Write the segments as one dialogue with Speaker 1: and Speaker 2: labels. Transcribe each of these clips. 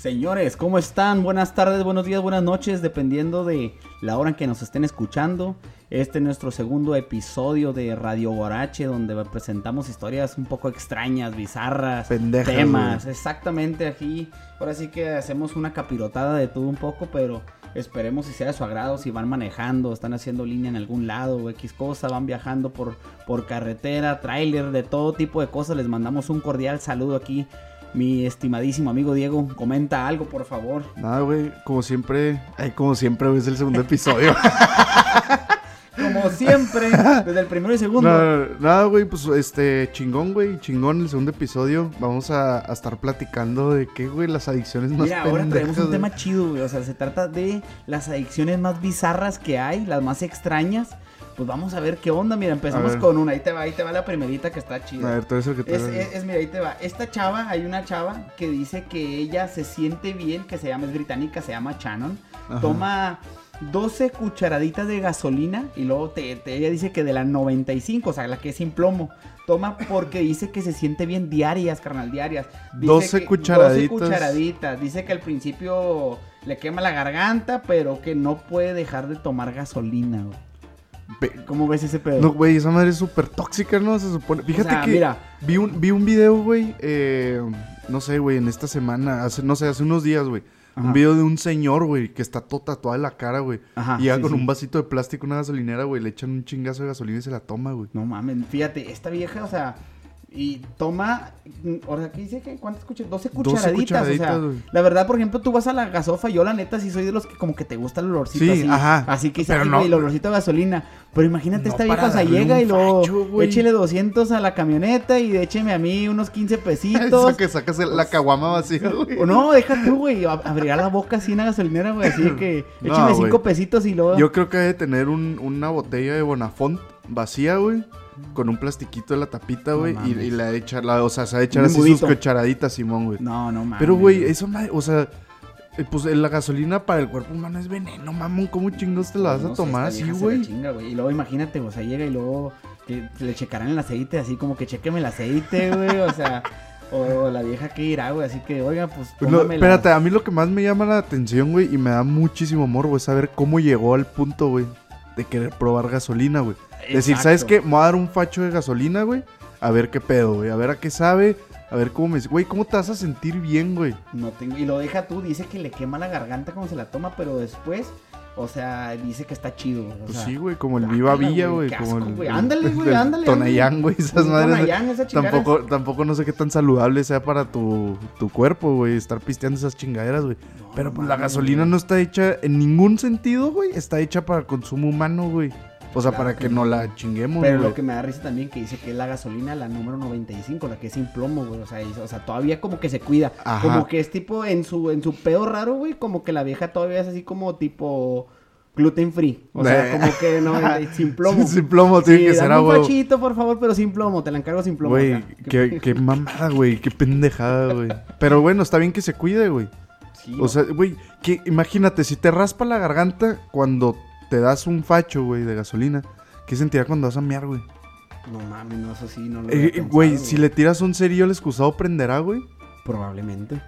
Speaker 1: Señores, ¿cómo están? Buenas tardes, buenos días, buenas noches, dependiendo de la hora en que nos estén escuchando. Este es nuestro segundo episodio de Radio Guarache, donde presentamos historias un poco extrañas, bizarras,
Speaker 2: Pendejas,
Speaker 1: temas. Exactamente, aquí. Ahora sí que hacemos una capirotada de todo un poco, pero esperemos si sea de su agrado, si van manejando, están haciendo línea en algún lado o X cosa, van viajando por, por carretera, tráiler, de todo tipo de cosas. Les mandamos un cordial saludo aquí mi estimadísimo amigo Diego, comenta algo, por favor.
Speaker 2: Nada, güey, como siempre, ay, como siempre, güey, es el segundo episodio.
Speaker 1: como siempre, desde el primero y segundo.
Speaker 2: Nada, nada, güey, pues este, chingón, güey, chingón el segundo episodio. Vamos a, a estar platicando de qué, güey, las adicciones más
Speaker 1: Mira, ahora traemos un tema chido, güey, o sea, se trata de las adicciones más bizarras que hay, las más extrañas. Pues vamos a ver qué onda. Mira, empezamos con una. Ahí te va, ahí te va la primerita que está chida.
Speaker 2: A ver, todo eso que te
Speaker 1: es, es, es, mira, ahí te va. Esta chava, hay una chava que dice que ella se siente bien, que se llama, es británica, se llama Shannon. Ajá. Toma 12 cucharaditas de gasolina y luego te, te, ella dice que de la 95, o sea, la que es sin plomo. Toma porque dice que se siente bien diarias, carnal, diarias. Dice
Speaker 2: 12
Speaker 1: que,
Speaker 2: cucharaditas.
Speaker 1: 12 cucharaditas. Dice que al principio le quema la garganta, pero que no puede dejar de tomar gasolina, güey. ¿Cómo ves ese pedo?
Speaker 2: No, güey, esa madre es súper tóxica, ¿no? Se supone. Fíjate
Speaker 1: o sea,
Speaker 2: que
Speaker 1: mira.
Speaker 2: vi un, vi un video, güey, eh, no sé, güey, en esta semana, hace, no sé, hace unos días, güey. Un video de un señor, güey, que está todo tatuado en la cara, güey. Y ya
Speaker 1: sí,
Speaker 2: con
Speaker 1: sí.
Speaker 2: un vasito de plástico, una gasolinera, güey, le echan un chingazo de gasolina y se la toma, güey.
Speaker 1: No mames, fíjate, esta vieja, o sea, y toma, o sea, ¿qué dice que cuántas cucharadas? 12 cucharaditas,
Speaker 2: 12 cucharaditas,
Speaker 1: o sea, la verdad, por ejemplo, tú vas a la gasofa, yo la neta sí soy de los que como que te gusta el olorcito
Speaker 2: Sí,
Speaker 1: así,
Speaker 2: ajá,
Speaker 1: así que
Speaker 2: pero no.
Speaker 1: el olorcito de gasolina, pero imagínate
Speaker 2: No
Speaker 1: esta vieja, o sea, llega y luego
Speaker 2: facho,
Speaker 1: échele 200 a la camioneta y écheme a mí unos 15
Speaker 2: Eso
Speaker 1: pesitos.
Speaker 2: que sacas el- la caguama vacía, güey.
Speaker 1: O no, deja tú, güey, ab- abrirá la boca así en la gasolinera, güey, así de que
Speaker 2: No,
Speaker 1: écheme 5
Speaker 2: güey.
Speaker 1: pesitos y luego...
Speaker 2: Yo creo que debe tener un- una botella de Bonafont vacía, güey. Con un plastiquito de la tapita,
Speaker 1: No
Speaker 2: güey. y, la echa, la, o sea, se va a echar así sus cucharaditas, Simón, güey.
Speaker 1: No, no mames.
Speaker 2: Pero, güey, eso, o sea, eh, pues eh, la gasolina para el cuerpo humano es veneno, mamón. ¿Cómo chingos te la vas
Speaker 1: No
Speaker 2: a tomar así, güey?
Speaker 1: Y luego imagínate, o sea, llega y luego que le checarán el aceite, así como que chequeme el aceite, güey, o sea, o la vieja que irá, güey, así que, oiga, pues
Speaker 2: Pues lo-
Speaker 1: póngamela.
Speaker 2: espérate, a mí lo que más me llama la atención, güey, y me da muchísimo amor, güey, es saber cómo llegó al punto, güey, de querer probar gasolina, güey. Decir. ¿sabes qué? Me voy a dar un facho de gasolina, güey. A ver qué pedo, güey. A ver a qué sabe. A ver cómo me... Güey, ¿cómo te vas a sentir bien, güey?
Speaker 1: No tengo, y lo deja tú, dice que le quema la garganta cuando se la toma, pero después, o sea, dice que está chido, o
Speaker 2: Pues
Speaker 1: sea,
Speaker 2: sí, güey, como el
Speaker 1: guácala,
Speaker 2: Viva Villa,
Speaker 1: güey, Ándale, güey, ándale,
Speaker 2: Tonayán, güey, esas madres.
Speaker 1: Tonayán, esa
Speaker 2: Tampoco, tampoco no sé qué tan saludable sea para tu, tu cuerpo, güey, estar pisteando esas chingaderas, güey.
Speaker 1: No,
Speaker 2: Pero
Speaker 1: no
Speaker 2: pues la gasolina no está hecha en ningún sentido, güey. Está hecha para consumo humano, güey. O sea,
Speaker 1: Claro
Speaker 2: para
Speaker 1: que no.
Speaker 2: la chinguemos,
Speaker 1: Pero lo que me da risa también que dice que es la gasolina, la número 95, la que es sin plomo, güey. O sea, o sea, todavía como que se cuida.
Speaker 2: Ajá.
Speaker 1: Como que es tipo en su, en su pedo raro, güey. Como que la vieja todavía es así como tipo gluten free. O sea,
Speaker 2: Eh.
Speaker 1: como que no, sin plomo.
Speaker 2: Sin plomo, tiene que ser
Speaker 1: dame
Speaker 2: a
Speaker 1: un
Speaker 2: huevo.
Speaker 1: fachito, por favor, pero sin plomo. Te la encargo sin plomo.
Speaker 2: Güey, qué, qué mamada, güey. Qué pendejada, güey. Pero bueno, está bien que se cuide, güey.
Speaker 1: Sí,
Speaker 2: O sea, güey, que imagínate, si te raspa la garganta cuando te das un facho, güey, de gasolina, ¿qué sentirá cuando vas a mear, güey?
Speaker 1: no mames, no, eso sí, no lo
Speaker 2: Eh,
Speaker 1: pensado,
Speaker 2: Güey, si le tiras un cerillo al excusado, prenderá, güey.
Speaker 1: Probablemente.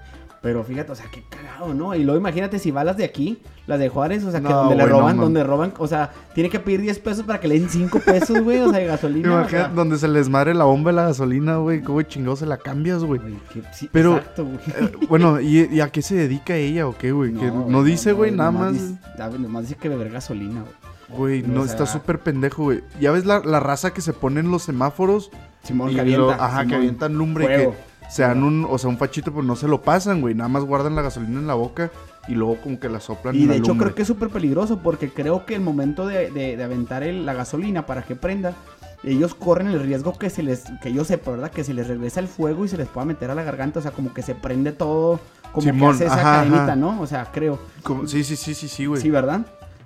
Speaker 1: Pero fíjate, o sea, qué cagado, ¿no? Y luego imagínate si va las de aquí, las de Juárez, o sea, que
Speaker 2: No,
Speaker 1: donde le
Speaker 2: güey, no
Speaker 1: roban, donde roban, o sea, tiene que pedir 10 pesos para que le den 5 pesos, güey, o sea, de gasolina. o
Speaker 2: Imagínate
Speaker 1: sea.
Speaker 2: donde se les madre la bomba de la gasolina, güey. ¿Cómo chingados se la cambias, güey?
Speaker 1: Güey, que- sí,
Speaker 2: Pero-
Speaker 1: Exacto, güey.
Speaker 2: Eh, bueno, ¿y, y a qué se dedica ella o qué, güey? que no, dice, güey, nada más.
Speaker 1: dice- Nomás dice que beber gasolina, güey.
Speaker 2: Güey, no,
Speaker 1: o sea-
Speaker 2: está súper pendejo, güey. Ya ves la, la raza que se pone en los semáforos
Speaker 1: Simón
Speaker 2: y
Speaker 1: que avienta.
Speaker 2: lo- ajá, que avientan lumbre y que se dan un, o sea, un fachito, pues no se lo pasan, güey. Nada más guardan la gasolina en la boca y luego como que la soplan
Speaker 1: Y
Speaker 2: en la
Speaker 1: de hecho
Speaker 2: lumbre.
Speaker 1: creo que es súper peligroso porque creo que el momento de, de- de aventar el- la gasolina para que prenda, ellos corren el riesgo que se les, que yo sepa, ¿verdad? Que se les regresa el fuego y se les pueda meter a la garganta, o sea, como que se prende todo, como
Speaker 2: Simón,
Speaker 1: que hace esa
Speaker 2: ajá,
Speaker 1: cadenita,
Speaker 2: ajá.
Speaker 1: ¿no? O sea, creo.
Speaker 2: Como- sí, sí, sí, sí, sí, güey.
Speaker 1: Sí, ¿verdad?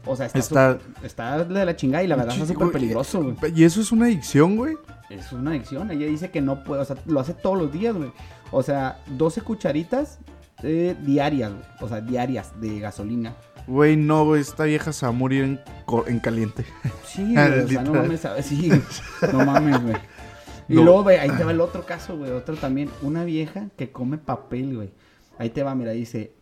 Speaker 1: O sea, está,
Speaker 2: Está-
Speaker 1: súper- está de la chingada y la verdad está
Speaker 2: Sí,
Speaker 1: súper peligroso, güey.
Speaker 2: Y eso es una adicción, güey.
Speaker 1: Es una adicción. Ella dice que no puede, o sea, lo hace todos los días, güey. O sea, 12 cucharitas eh, diarias, güey. O sea, diarias de gasolina.
Speaker 2: Güey, no, güey, esta vieja se va a morir en, caliente.
Speaker 1: Sí, güey, o sea, no mames. Sí, no mames, güey. Y
Speaker 2: No.
Speaker 1: luego, güey, ahí te va el otro caso, güey. Otro también. Una vieja que come papel, güey. Ahí te va, mira, dice.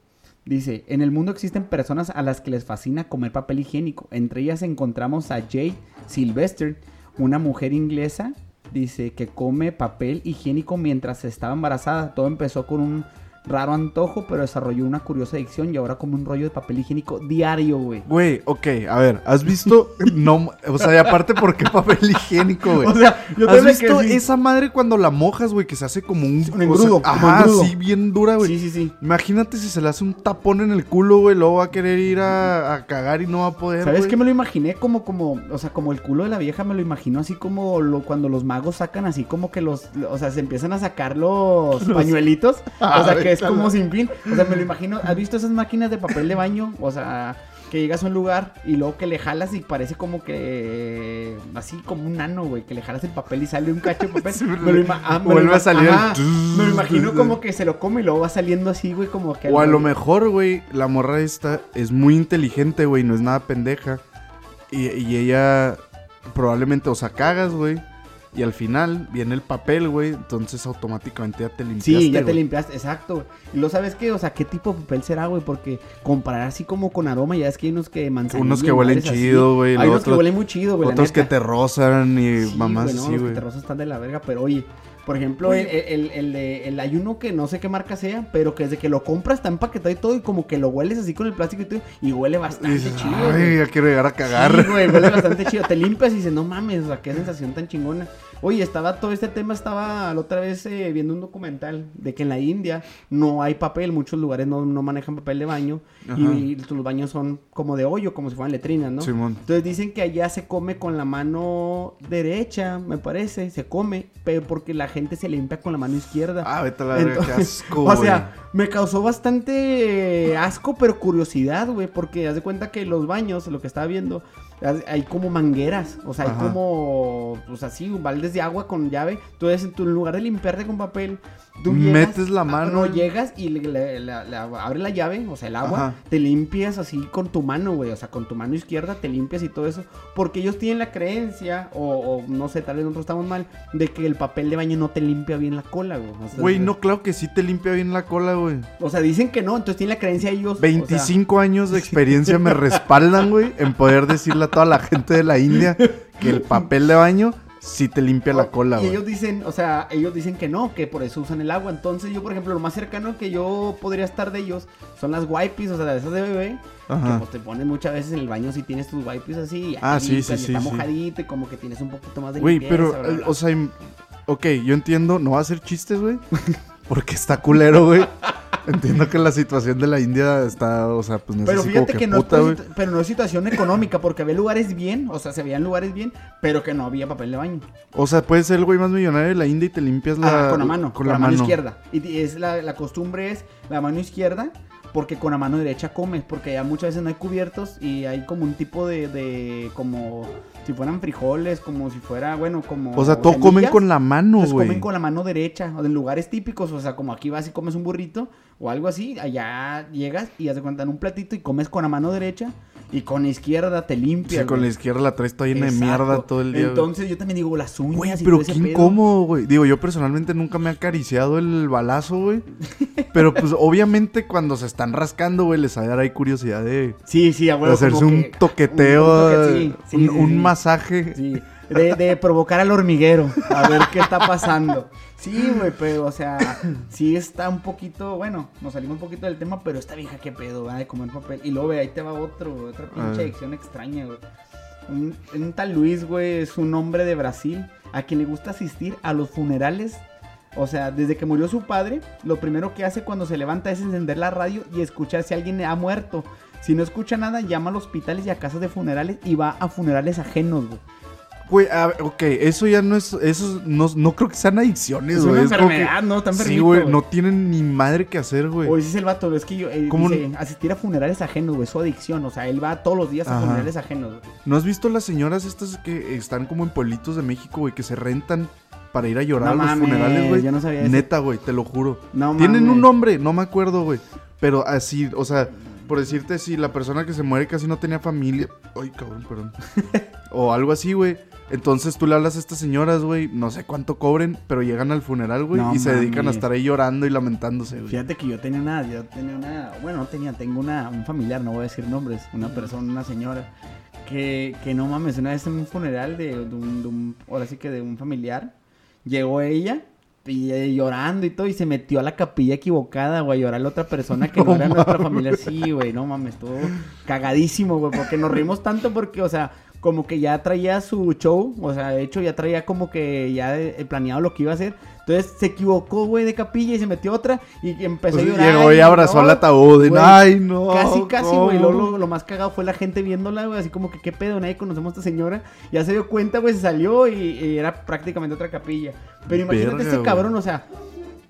Speaker 1: Dice, en el mundo existen personas a las que les fascina comer papel higiénico. Entre ellas encontramos a Jade Sylvester, una mujer inglesa, dice, que come papel higiénico mientras estaba embarazada. Todo empezó con un raro antojo, pero desarrolló una curiosa adicción y ahora come un rollo de papel higiénico diario, güey.
Speaker 2: Güey, ok, a ver, ¿has visto? no, o sea, y aparte, ¿por qué papel higiénico, güey?
Speaker 1: O sea, yo
Speaker 2: ¿Has visto
Speaker 1: que sí.
Speaker 2: esa madre cuando la mojas, güey, que se hace como un...
Speaker 1: Un engrudo,
Speaker 2: o sea,
Speaker 1: como
Speaker 2: ajá,
Speaker 1: engrudo.
Speaker 2: sí, bien dura, güey.
Speaker 1: Sí, sí, sí.
Speaker 2: Imagínate si se le hace un tapón en el culo, güey, luego va a querer ir a, a cagar y no va a poder,
Speaker 1: ¿Sabes qué me lo imaginé? Como, como, o sea, como el culo de la vieja me lo imagino así como lo, cuando los magos sacan así como que los, o sea, se empiezan a sacar los, pañuelitos.
Speaker 2: Ah,
Speaker 1: o sea, que es
Speaker 2: a
Speaker 1: como sin fin. O sea, me lo imagino. ¿Has visto esas máquinas de papel de baño? O sea, que llegas a un lugar y luego que le jalas y parece como que así como un nano, güey, que le jalas el papel y sale un cacho de papel. Ah, me lo
Speaker 2: vuelve a
Speaker 1: ima-
Speaker 2: salir
Speaker 1: ajá, Me lo imagino como que se lo come y luego va saliendo así, güey, como que
Speaker 2: O a lo mejor, güey, la morra esta es muy inteligente, güey, no es nada pendeja. Y, y ella probablemente, o sea, cagas, güey. Y al final viene el papel, güey. Entonces automáticamente ya te limpiaste.
Speaker 1: Sí, ya te
Speaker 2: güey.
Speaker 1: limpiaste, exacto. güey. Y lo sabes qué, o sea, qué tipo de papel será, güey, porque comparar así como con aroma, ya es que hay unos que manzanilla,
Speaker 2: Unos que huelen chido, güey,
Speaker 1: Hay unos que huelen muy chido, güey. la
Speaker 2: Otros que te rozan y
Speaker 1: Sí,
Speaker 2: mamás
Speaker 1: güey, no,
Speaker 2: así,
Speaker 1: los que
Speaker 2: güey.
Speaker 1: te rozan están de la verga, pero oye, por ejemplo, el, el, el, de- el hay uno que no sé qué marca sea, pero que desde que lo compras está empaquetado y todo, y como que lo hueles así con el plástico y todo, y huele bastante chido,
Speaker 2: Ay,
Speaker 1: güey.
Speaker 2: ya quiero llegar a cagar.
Speaker 1: Sí, güey, huele bastante chido. Te limpias y dices, no mames, o sea, qué sensación tan chingona. Oye, estaba todo este tema, estaba la otra vez eh, viendo un documental de que en la India no hay papel, muchos lugares no, no manejan papel de baño y, los baños son como de hoyo, como si fueran letrinas, ¿no?
Speaker 2: Simón.
Speaker 1: Entonces dicen que allá se come con la mano derecha, me parece, se come, pero porque la gente se limpia con la mano izquierda.
Speaker 2: Ah, vete la
Speaker 1: Entonces,
Speaker 2: asco,
Speaker 1: o sea, me causó bastante eh, asco, pero curiosidad, güey, porque haz de cuenta que los baños, lo que estaba viendo, hay como mangueras, o sea, hay como, pues así, baldes de agua con llave. Entonces, en, tu, en lugar de limpiarte con papel, tú
Speaker 2: Metes la
Speaker 1: ah,
Speaker 2: mano
Speaker 1: No, llegas y le, abre la llave, o sea, el agua,
Speaker 2: Ajá.
Speaker 1: te limpias así con tu mano, güey, o sea, con tu mano izquierda te limpias y todo eso, porque ellos tienen la creencia, o, o no sé, tal vez nosotros estamos mal, de que el papel de baño no te limpia bien la cola, güey. O sea,
Speaker 2: Güey, no, claro que sí te limpia bien la cola, güey.
Speaker 1: O sea, dicen que no, entonces tienen la creencia ellos. o sea,
Speaker 2: 25 años de experiencia me respaldan, güey, en poder decirle a toda la gente de la India que el papel de baño sí te limpia la cola,
Speaker 1: Y ellos dicen, o sea, ellos dicen que no, que por eso usan el agua. Entonces, yo, por ejemplo, lo más cercano que yo podría estar de ellos son las wipes, o sea, de esas de bebé.
Speaker 2: Ajá.
Speaker 1: Que pues te ponen muchas veces en el baño si tienes tus wipes así. y
Speaker 2: Ah, sí, sí, sí,
Speaker 1: Está
Speaker 2: sí.
Speaker 1: mojadito y como que tienes un poquito más de
Speaker 2: Güey, pero,
Speaker 1: bla, bla,
Speaker 2: eh,
Speaker 1: bla.
Speaker 2: o sea, ok, yo entiendo, no va a hacer chistes, güey, porque está culero, güey. Entiendo que la situación de la India está, o sea, pues no
Speaker 1: Pero
Speaker 2: es así
Speaker 1: fíjate que,
Speaker 2: que
Speaker 1: no,
Speaker 2: puta,
Speaker 1: es
Speaker 2: güey.
Speaker 1: posi- pero no es situación económica, porque había lugares bien, o sea, se veían lugares bien, pero que no había papel de baño.
Speaker 2: O sea, puedes ser el güey más millonario de la India y te limpias la...
Speaker 1: Ah, con la mano,
Speaker 2: Con la, mano.
Speaker 1: izquierda. Y y es la, la costumbre es la mano izquierda, porque con la mano derecha comes, porque ya muchas veces no hay cubiertos y hay como un tipo de, de como si fueran frijoles, como si fuera, bueno, como
Speaker 2: O sea, todo comen con la mano, güey.
Speaker 1: comen con la mano derecha, o en lugares típicos, o sea, como aquí vas y comes un burrito o algo así, allá llegas y de cuenta en un platito y comes con la mano derecha y con la izquierda te limpias.
Speaker 2: Sí, con la izquierda la traes toda llena de mierda todo el día. güey.
Speaker 1: Entonces yo también digo las uñas
Speaker 2: Güey, pero qué incómodo, güey. Digo, yo personalmente nunca me he acariciado el balazo, güey. Pero pues obviamente cuando se están rascando, güey, les ha de dar ahí curiosidad de,
Speaker 1: Sí, sí, a huevo,
Speaker 2: hacerse un
Speaker 1: que-
Speaker 2: toqueteo,
Speaker 1: un toque- sí, sí,
Speaker 2: un,
Speaker 1: sí,
Speaker 2: un
Speaker 1: sí.
Speaker 2: masaje.
Speaker 1: Sí, de, de provocar al hormiguero, a ver qué está pasando. Sí, güey, pero, o sea, sí está un poquito, bueno, nos salimos un poquito del tema, pero esta vieja, qué pedo, va de comer papel. Y luego, ve, ahí te va otro, otra
Speaker 2: A
Speaker 1: pinche adicción extraña, güey. Un, un tal Luis, güey, es un hombre de Brasil a quien le gusta asistir a los funerales. O sea, desde que murió su padre, lo primero que hace cuando se levanta es encender la radio y escuchar si alguien ha muerto. Si no escucha nada, llama a hospitales y a casas de funerales y va a funerales ajenos, güey.
Speaker 2: Güey, a ver, ok, eso ya no es, eso no, no creo que sean adicciones,
Speaker 1: Es
Speaker 2: güey.
Speaker 1: una
Speaker 2: es que-
Speaker 1: enfermedad, ¿no? Está
Speaker 2: Sí, güey, no tienen ni madre que hacer, güey.
Speaker 1: O ese es el vato, es que yo, eh,
Speaker 2: ¿Cómo
Speaker 1: dice, asistir a funerales ajenos, güey, es su adicción. O sea, él va todos los días a funerales ajenos, güey.
Speaker 2: ¿No has visto las señoras estas que están como en pueblitos de México, güey, que se rentan para ir a llorar
Speaker 1: No
Speaker 2: a los
Speaker 1: mames,
Speaker 2: funerales, güey?
Speaker 1: yo no sabía.
Speaker 2: Neta, güey, te lo juro.
Speaker 1: No
Speaker 2: Tienen
Speaker 1: mames.
Speaker 2: un nombre, no me acuerdo, güey. Pero así, o sea, por decirte, si la persona que se muere casi no tenía familia. Ay, cabrón, perdón. o algo así, güey. Entonces tú le hablas a estas señoras, güey, no sé cuánto cobren, pero llegan al funeral, güey,
Speaker 1: No
Speaker 2: y se dedican a estar ahí llorando y lamentándose, güey.
Speaker 1: Fíjate que yo tenía una, yo tenía una, bueno, no tenía, tengo una, un familiar, no voy a decir nombres, una persona, una señora, que, que no mames, una vez en un funeral de, de un, de un- ahora sí que de un familiar, llegó ella y, eh, llorando y todo, y se metió a la capilla equivocada, güey, a llorar a la otra persona que no,
Speaker 2: No
Speaker 1: era nuestra familiar. Sí, güey, no mames, estuvo cagadísimo, güey, porque nos rimos tanto porque, o sea, como que ya traía su show, o sea, de hecho ya traía como que ya eh, planeado lo que iba a hacer. Entonces se equivocó, güey, de capilla y se metió otra y empezó
Speaker 2: Pues
Speaker 1: a llorar.
Speaker 2: llegó y abrazó
Speaker 1: no,
Speaker 2: al ataúd. y,
Speaker 1: güey,
Speaker 2: Ay, no.
Speaker 1: Casi, casi, güey. Lo, más cagado fue la gente viéndola, güey. Así como que, ¿qué pedo? Nadie conocemos a esta señora. Ya se dio cuenta, güey, se salió y, y era prácticamente otra capilla. Pero imagínate
Speaker 2: Verga,
Speaker 1: ese cabrón, o sea,